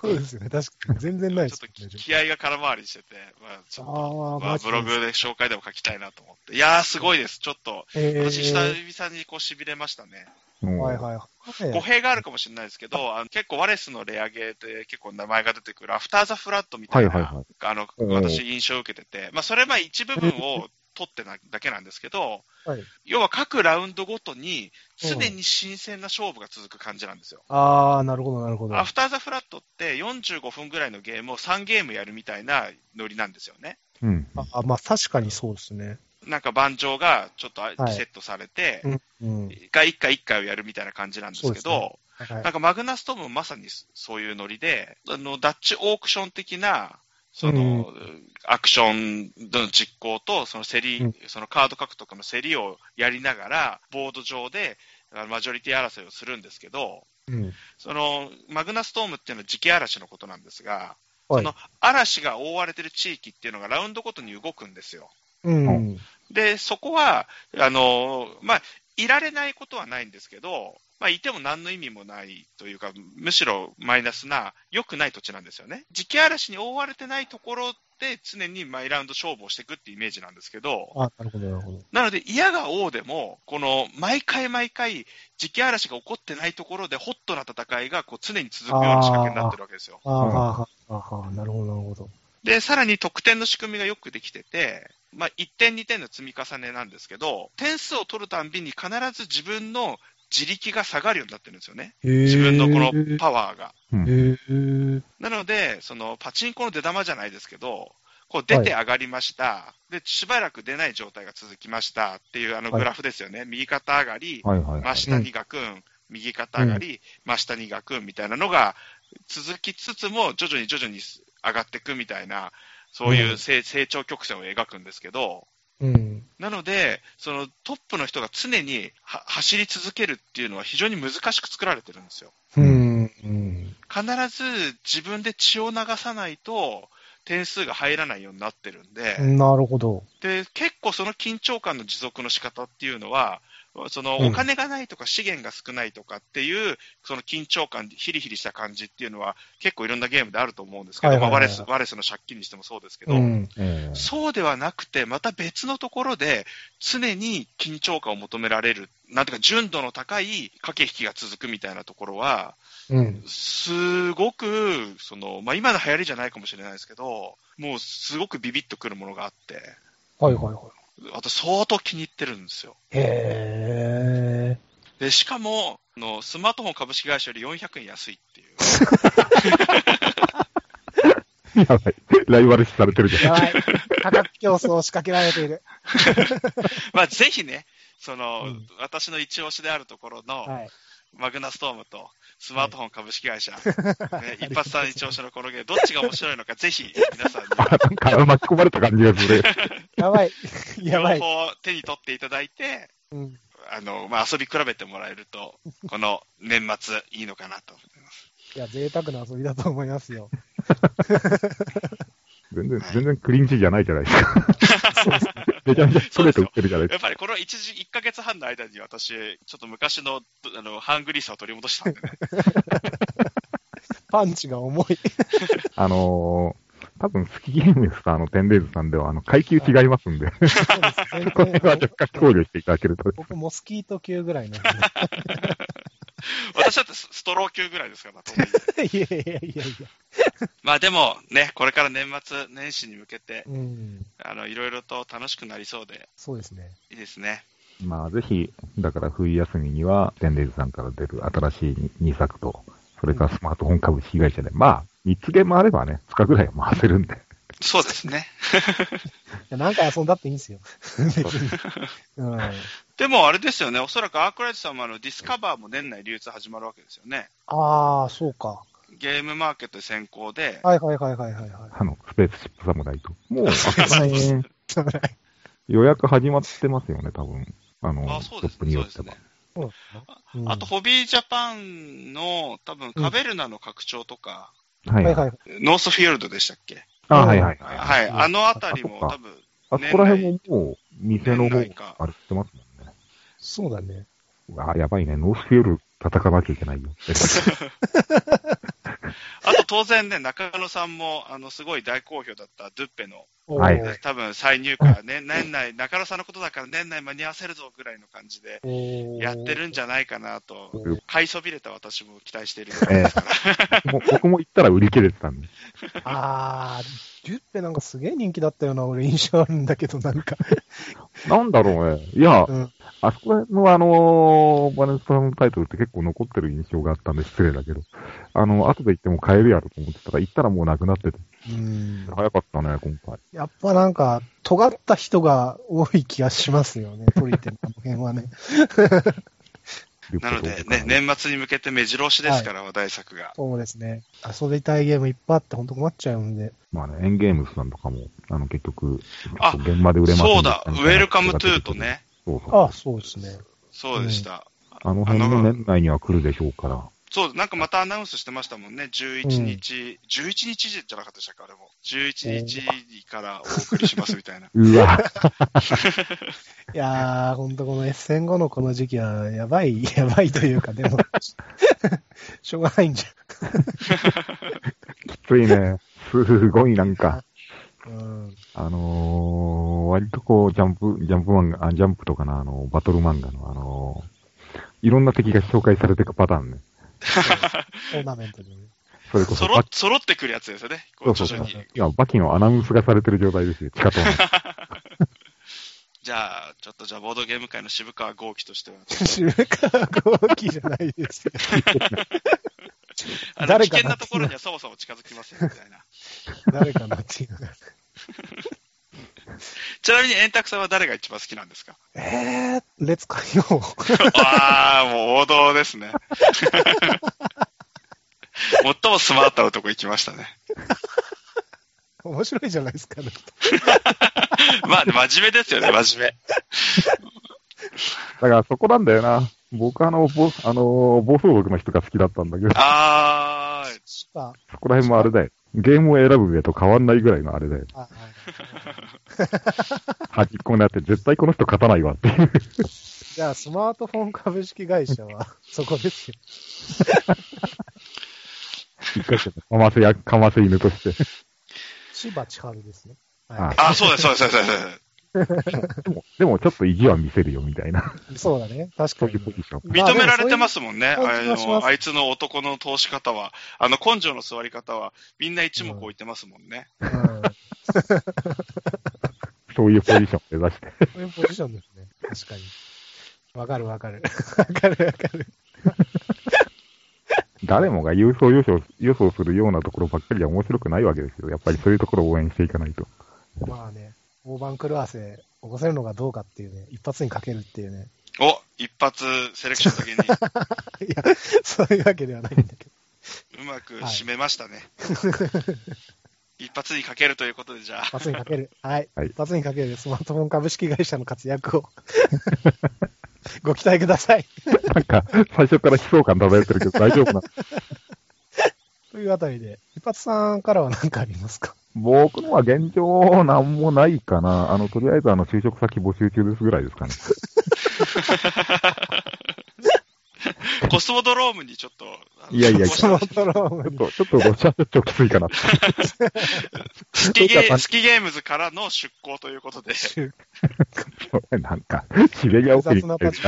Speaker 1: そうですよね。確かに。全然ない
Speaker 3: ちょっ
Speaker 1: ですよね。
Speaker 3: と気合が空回りしてて、まあ、ちょっと、
Speaker 1: ああ、
Speaker 3: まあ、ブログで紹介でも書きたいなと思って。いやー、すごいです。ちょっと、
Speaker 1: えー、
Speaker 3: 私、久々にこう、痺れましたね。
Speaker 2: うん
Speaker 1: はいはいはい。
Speaker 3: 語弊があるかもしれないですけど、あの結構ワレスのレアゲーで結構名前が出てくるアフターザフラットみたいな、
Speaker 2: はいはいはい
Speaker 3: あの、
Speaker 2: うん
Speaker 3: 私印象を受けてて、まあそれは一部分を取ってなだけなんですけど、
Speaker 1: はい
Speaker 3: 要は各ラウンドごとに常に新鮮な勝負が続く感じなんですよ。
Speaker 1: ああ、なるほどなるほど。
Speaker 3: アフターザフラットって45分ぐらいのゲームを3ゲームやるみたいなノリなんですよね。
Speaker 2: うん。
Speaker 1: あまあ確かにそうですね。
Speaker 3: なんか盤上がちょっとリ
Speaker 1: はい
Speaker 3: セットされて、
Speaker 1: うん。うん。
Speaker 3: 一回一回一回をやるみたいな感じなんですけど、
Speaker 1: そうですはい
Speaker 3: なんかマグナストームもまさにそういうノリで、あの、ダッチオークション的な、その、アクションの実行と、その競り、
Speaker 1: うん
Speaker 3: そのカード獲得の競りをやりながら、ボード上でマジョリティ争いをするんですけど、
Speaker 1: うん。
Speaker 3: その、マグナストームっていうのは磁気嵐のことなんですが、
Speaker 1: はい
Speaker 3: その嵐が覆われてる地域っていうのがラウンドごとに動くんですよ。
Speaker 1: うん。
Speaker 3: で、そこは、あの、まあ、いられないことはないんですけど、まあ、いても何の意味もないというか、むしろマイナスな、良くない土地なんですよね。磁気嵐に覆われてないところで常に毎ラウンド勝負をしていくってイメージなんですけど、
Speaker 1: あ、なるほどなるほど。
Speaker 3: なので、嫌が王でも、この、毎回毎回、磁気嵐が起こってないところで、ホットな戦いが、こう、常に続くような仕掛けになってるわけですよ。
Speaker 1: ああ、はあ、あ、なるほどなるほど。
Speaker 3: で、さらに得点の仕組みがよくできてて、まあ、1点2点の積み重ねなんですけど、点数を取るたんびに必ず自分の自力が下がるようになってるんですよね。自
Speaker 1: 自
Speaker 3: 分のこのパワーが。
Speaker 1: ー。
Speaker 3: なので、そのパチンコの出玉じゃないですけど、こう出て上がりました、で、しばらく出ない状態が続きました。っていうあのグラフですよね。右肩上がり、
Speaker 2: はいはい、はい。
Speaker 3: 真下にガクン、右肩上がり、真下にガクンみたいなのが続きつつも、徐々に徐々に上がっていくみたいな、そういう成,、成長曲線を描くんですけど、
Speaker 1: うん。
Speaker 3: なので、そのトップの人が常には走り続けるっていうのは非常に難しく作られてるんですよ。
Speaker 1: うん。うん。
Speaker 3: 必ず自分で血を流さないと点数が入らないようになってるんで、
Speaker 1: なるほど。
Speaker 3: で、結構その緊張感の持続の仕方っていうのは、その
Speaker 1: うん
Speaker 3: お金がないとか資源が少ないとかっていう、その緊張感、ヒリヒリした感じっていうのは結構いろんなゲームであると思うんですけど、ワレス、ワレスの借金にしてもそうですけど、そうではなくて、また別のところで常に緊張感を求められる、なんていうか純度の高い駆け引きが続くみたいなところは、
Speaker 1: うん。
Speaker 3: すごく、その、まあ、今の流行りじゃないかもしれないですけど、もうすごくビビッとくるものがあって、
Speaker 1: はいはいはい。
Speaker 3: あと相当気に入ってるんですよ。
Speaker 1: へえ。
Speaker 3: で、しかも、あのスマートフォン株式会社より400円安いっていう。
Speaker 2: やばい。ライバル視されてるじゃん。
Speaker 1: やばい。価格競争を仕掛けられている。
Speaker 3: まあ、ぜひね、その、
Speaker 1: うん
Speaker 3: 私の一押しであるところの、
Speaker 1: はい。
Speaker 3: マグナストームとスマートフォン株式会社、ね、一発さん一押しのこのゲーム、どっちが面白いのか、ぜひ皆さんに
Speaker 2: あ、なんか巻き込まれた感じがする。
Speaker 1: やばい。やばい。
Speaker 3: 両方手に取っていただいて、
Speaker 1: うん。
Speaker 3: あの、まあ、遊び比べてもらえると、この年末いいのかなと思います。
Speaker 1: いや、贅沢な遊びだと思いますよ。
Speaker 2: 全然
Speaker 3: はい、
Speaker 2: 全然クリンチじゃないじゃないですか。
Speaker 1: そうですね。
Speaker 2: めちゃめちゃストレート売ってるじゃないです
Speaker 3: やっぱりこの一時、1ヶ月半の間に私、ちょっと昔の、あの、ハングリーさを取り戻したんでね。
Speaker 1: パンチが重い。
Speaker 2: か。あのー、多分、スキゲームスターのテンデイズさんでは、あの、階級違いますんで、
Speaker 1: そうです。全
Speaker 2: これは若
Speaker 1: 然
Speaker 2: 干考慮していただけると。
Speaker 1: 僕、モスキート級ぐらいなんで。
Speaker 3: 私だってスストロー級ぐらいですから、
Speaker 1: いやいやいやいや。
Speaker 3: まあでもね、これから年末年始に向けて、
Speaker 1: うん。
Speaker 3: あの、いろいろと楽しくなりそうで、
Speaker 1: そうですね。
Speaker 3: いいですね。
Speaker 2: まあ、ぜひ、だから冬休みには、テンデイズさんから出る新しい2作と、それからスマートフォン株式会社で、まあ、3つゲームあればね、2日ぐらいは回せるんで。
Speaker 3: そうですね。
Speaker 1: いやなんか遊んだっていいんですよ。別に。うん。
Speaker 3: でもあれですよね、おそらくアークライトさんもあのディスカバーも年内流通始まるわけですよね。
Speaker 1: ああ、そうか。
Speaker 3: ゲームマーケット先行で、
Speaker 1: はいはいはいはいはいはい。
Speaker 2: あの、スペースシップサムライと。もう、予約始まってますよね、多分。あの、
Speaker 3: あ、そうですね。
Speaker 2: プによっては
Speaker 3: そうですね。。
Speaker 1: そうですねうん
Speaker 3: あと、ホビージャパンの多分カベルナの拡張とか、
Speaker 2: はい
Speaker 1: はいはい。
Speaker 3: ノースフィールドでしたっけ？
Speaker 2: あ、はいはいはい。
Speaker 3: はい、あのあたりも多分、
Speaker 2: あそこら辺ももう、店の方あれしてますね。
Speaker 1: そうだね。
Speaker 2: うわやばいね。ノースフィール叩かなきゃいけないよ。
Speaker 3: あと当然ね、中野さんも、あの、すごい大好評だったドゥッペの、
Speaker 2: はい
Speaker 3: 多分再入荷、ね、年内、中野さんのことだから年内間に合わせるぞぐらいの感じで、やってるんじゃないかなと買いそびれた私も期待しているぐらいですから。
Speaker 2: もう僕も行ったら売り切れてたんで。
Speaker 1: あー、デュッペなんかすげえ人気だったような、俺印象あるんだけど、なんか。
Speaker 2: なんだろうね。いや、
Speaker 1: うん。
Speaker 2: あそこのあのバレンスさんのタイトルって結構残ってる印象があったんで失礼だけど、あの、後で行っても買えるやろと思ってたら、行ったらもうなくなってて、
Speaker 1: うん。
Speaker 2: 早かったね、今回。
Speaker 1: やっぱなんか、尖った人が多い気がしますよね、トリテンの辺はね。
Speaker 3: なのでね、年末に向けて目白押しですから、話題作が。
Speaker 1: そうですね。遊びたいゲームいっぱいあって、ほんと困っちゃうんで。
Speaker 2: まあね、 engames さんとかも、あの、結局、
Speaker 3: あ
Speaker 2: 現場で売れません
Speaker 3: そうだ、ウェルカムトゥーと。ね、
Speaker 2: そうそう。
Speaker 1: あそうですね。
Speaker 3: そうでした。
Speaker 2: あの辺も年内には来るでしょうから。
Speaker 3: そう、なんかまたアナウンスしてましたもんね。11日、11日じゃなかったでしたっけ、あれも。11日からお送りしますみたいな。
Speaker 2: うわ、
Speaker 1: いやー、ほんとこの S 戦後のこの時期は、やばい、やばいというか、でも、しょうがないんじ
Speaker 2: きついね。すごいなんか、
Speaker 1: ゃん。うん。
Speaker 2: あのー、割とこう、ジャンプ、ジャンプ漫画、あジャンプとかのあの、バトル漫画のあのー、いろんな敵が紹介されていくパターンね。
Speaker 1: トーナメントでね。
Speaker 2: それこそ
Speaker 3: そろってくるやつですよね。
Speaker 2: ううそうそう。
Speaker 3: 徐々に。
Speaker 2: いや、バキのアナウンスがされてる状態ですよ、地下と。
Speaker 3: じゃあ、ちょっとじゃあ、ボードゲーム界の渋川豪輝としては、
Speaker 1: 渋川豪輝じゃないですよ。
Speaker 3: あの
Speaker 1: 誰かな
Speaker 3: 危険なところにはそもそも近づきませんみたいな。
Speaker 1: 誰かなっていうのが。
Speaker 3: ちなみに円卓さんは誰が一番好きなんですか？
Speaker 1: えー、列海洋。
Speaker 3: ああ、もう王道ですね。最もスマートなとこ行きましたね。
Speaker 1: 面白いじゃないですか、ね。
Speaker 3: まあ、真面目ですよね、真面
Speaker 2: だからそこなんだよな。僕あの、ぼあの、暴走族の人が好きだったんだけど
Speaker 3: 目。、あー、
Speaker 1: あ
Speaker 2: そこら辺もあれだよ。ゲームを選ぶ上と変わんないぐらいのあれだよ。
Speaker 1: あはい
Speaker 2: 端っこになって絶対この人勝たないわっていう。
Speaker 1: じゃあ、スマートフォン株式会社は、そこですよ。
Speaker 2: 一回戦かませや、かませ犬として。
Speaker 1: 千葉千春ですね。
Speaker 2: あ
Speaker 3: あ、そうです、そうです、そうです。
Speaker 2: でも、でもちょっと意地は見せるよみたいな。
Speaker 1: そうだね。確かに
Speaker 2: そういう。ポジション。
Speaker 3: 認められてますもんね。
Speaker 1: まあ
Speaker 3: のあいつの男の通し方は、あの根性の座り方は、みんな一目置いてますもんね。
Speaker 1: うん。
Speaker 2: そういうポジションを目指して。
Speaker 1: そういうポジションですね。確かに。わかるわかる。わかるわかる。
Speaker 2: 誰もが優勝予想予想するようなところばっかりは面白くないわけですよ。やっぱりそういうところを応援していかないと。
Speaker 1: まあね、大番狂わせ起こせるのがどうかっていうね、一発にかけるっていうね。
Speaker 3: お、一発セレクションだけに、
Speaker 1: いや、そういうわけではないんだけど。
Speaker 3: うまく締めましたね。一発にかけるということで、じゃあ
Speaker 1: 一。発にかける。はい。
Speaker 2: はい
Speaker 1: 一発にかけるスマートフォン株式会社の活躍をご期待ください。
Speaker 2: なんか、最初から悲壮感漂ってるけど大丈夫な。
Speaker 1: というあたりで、一発さんからは何かありますか？
Speaker 2: 僕のは現状なんもないかな。あの、とりあえずあの、就職先募集中ですぐらいですかね。
Speaker 3: コスモドロームにちょっと、
Speaker 2: いやいや
Speaker 1: スマ
Speaker 3: 投稿し
Speaker 1: ートロームに
Speaker 2: ちょっと、ちょっときついかな。
Speaker 3: スキゲースキゲームズからの出向ということで、
Speaker 2: なんか、シベリア送り
Speaker 1: 雑なパチ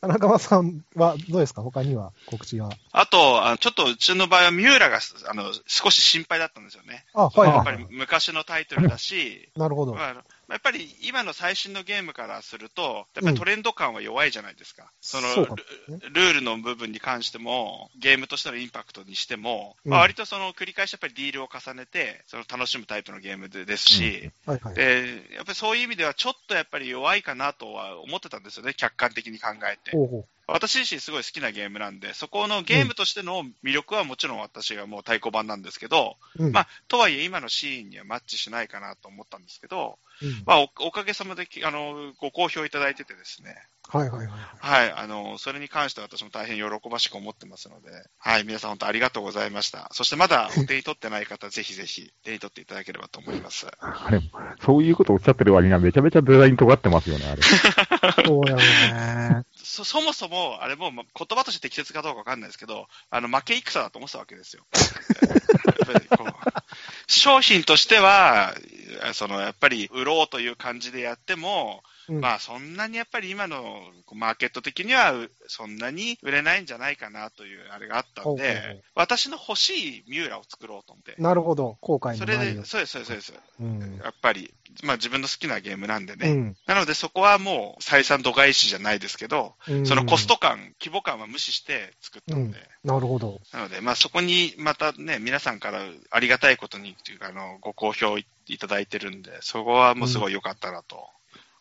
Speaker 1: 田中間さんはどうですか？他には？告知は？
Speaker 3: あと、あのちょっとうちの場合はミューラがあの少し心配だったんですよね。
Speaker 1: あ、はい
Speaker 3: やっぱり
Speaker 1: はい。
Speaker 3: 昔のタイトルだし、
Speaker 1: なるほど。
Speaker 3: まあやっぱり今の最新のゲームからすると、やっぱりトレンド感は弱いじゃないですか。その
Speaker 1: そうかもね
Speaker 3: ルルールの部分に関しても、ゲームとしてのインパクトにしても、
Speaker 1: うん
Speaker 3: まあ、割とその繰り返しやっぱりディールを重ねて、その楽しむタイプのゲームでですし、
Speaker 1: はいはい。
Speaker 3: でやっぱりそういう意味ではちょっとやっぱり弱いかなとは思ってたんですよね、客観的に考えて。
Speaker 1: ほうほ
Speaker 3: 私自身すごい好きなゲームなんで、そこのゲームとしての魅力はもちろん私がもう太鼓判なんですけど、
Speaker 1: う。うん
Speaker 3: まあ、とはいえ今のシーンにはマッチしないかなと思ったんですけど、
Speaker 1: うん
Speaker 3: まあ、おおかげさまできあのご好評いただいててですね、
Speaker 1: はいはいはい。
Speaker 3: はい、あの、それに関しては私も大変喜ばしく思ってますので、はい、皆さん本当ありがとうございました。そしてまだお手に取ってない方、ぜひぜひ手に取っていただければと思います。
Speaker 2: あれ、そういうことおっしゃってる割にはめちゃめちゃデザイン尖ってますよね、あれ。
Speaker 1: そうだよね。
Speaker 3: そそもそも、あれもま言葉として適切かどうかわかんないですけど、あの、負け戦だと思ってたわけですよ。やっぱりこう商品としては、その、やっぱり売ろうという感じでやっても、
Speaker 1: うん
Speaker 3: まあそんなにやっぱり今のマーケット的にはうそんなに売れないんじゃないかなというあれがあったんで、私の欲しいミューラを作ろうと思って。
Speaker 1: なるほど。後悔
Speaker 3: それで、そうです、そうです、そうです。
Speaker 1: うん。
Speaker 3: やっぱり、まあ自分の好きなゲームなんでね。
Speaker 1: うん
Speaker 3: なのでそこはもう採算度外視じゃないですけど、
Speaker 1: うん
Speaker 3: そのコスト感、規模感は無視して作ったので、
Speaker 1: なるほど。
Speaker 3: なので、まあそこにまたね、皆さんからありがたいことにっていうか、あの、ご好評いただいてるんで、そこはもうすごい良かったなと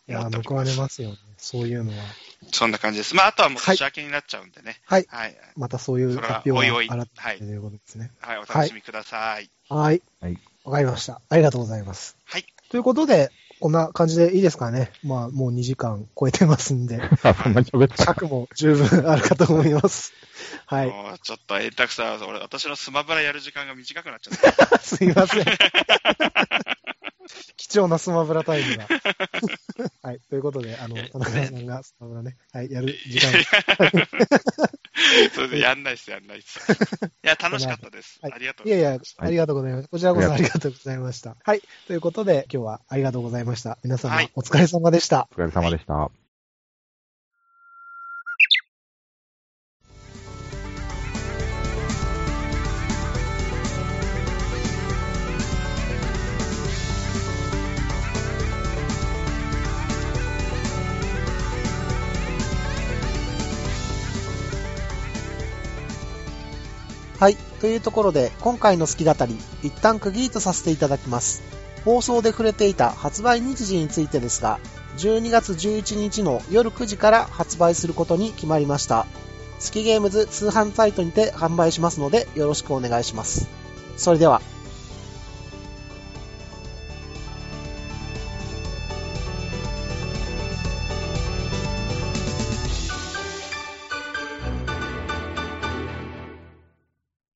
Speaker 1: いや、報わ
Speaker 3: ます。
Speaker 1: れますよね。そういうのは。
Speaker 3: そんな感じです。まああとはもう
Speaker 1: はい
Speaker 3: 年明けになっちゃうんでね。
Speaker 1: はい。
Speaker 3: はい。
Speaker 1: またそういう発表
Speaker 3: おいおい
Speaker 1: が新た
Speaker 3: はい
Speaker 1: ということですね。
Speaker 3: はい、お楽しみください。
Speaker 1: はい。
Speaker 2: はい。
Speaker 1: わかりました。ありがとうございます。
Speaker 3: はい。
Speaker 1: ということで、こんな感じでいいですかね。まあ、もう2時間超えてますんで、
Speaker 2: あ、そんなに喋った。
Speaker 1: 尺も十分あるかと思います。はい。
Speaker 3: もうちょっと、えたくさん、俺、私のスマブラやる時間が短くなっちゃった。
Speaker 1: すいません。貴重なスマブラタイムが。はい。ということで、あの、田中さんがスマブラね、はい、やる時間。
Speaker 3: それでやんないっす、やんないっす。いや、楽しかったです。
Speaker 1: はい
Speaker 3: ありがとう
Speaker 1: いやいや、
Speaker 3: ございました。
Speaker 1: ありがとうございます。こちらこそありがとうございました。はい。ということで、今日はありがとうございました。皆様、
Speaker 3: はい
Speaker 1: お疲れ様でした。
Speaker 2: お疲れ様でした。
Speaker 1: はい。というところで、今回の好き語り、一旦区切りとさせていただきます。
Speaker 4: 放送で触れていた発売日時についてですが、12月11日の夜9時から発売することに決まりました。月ゲームズ通販サイトにて販売しますのでよろしくお願いします。それでは。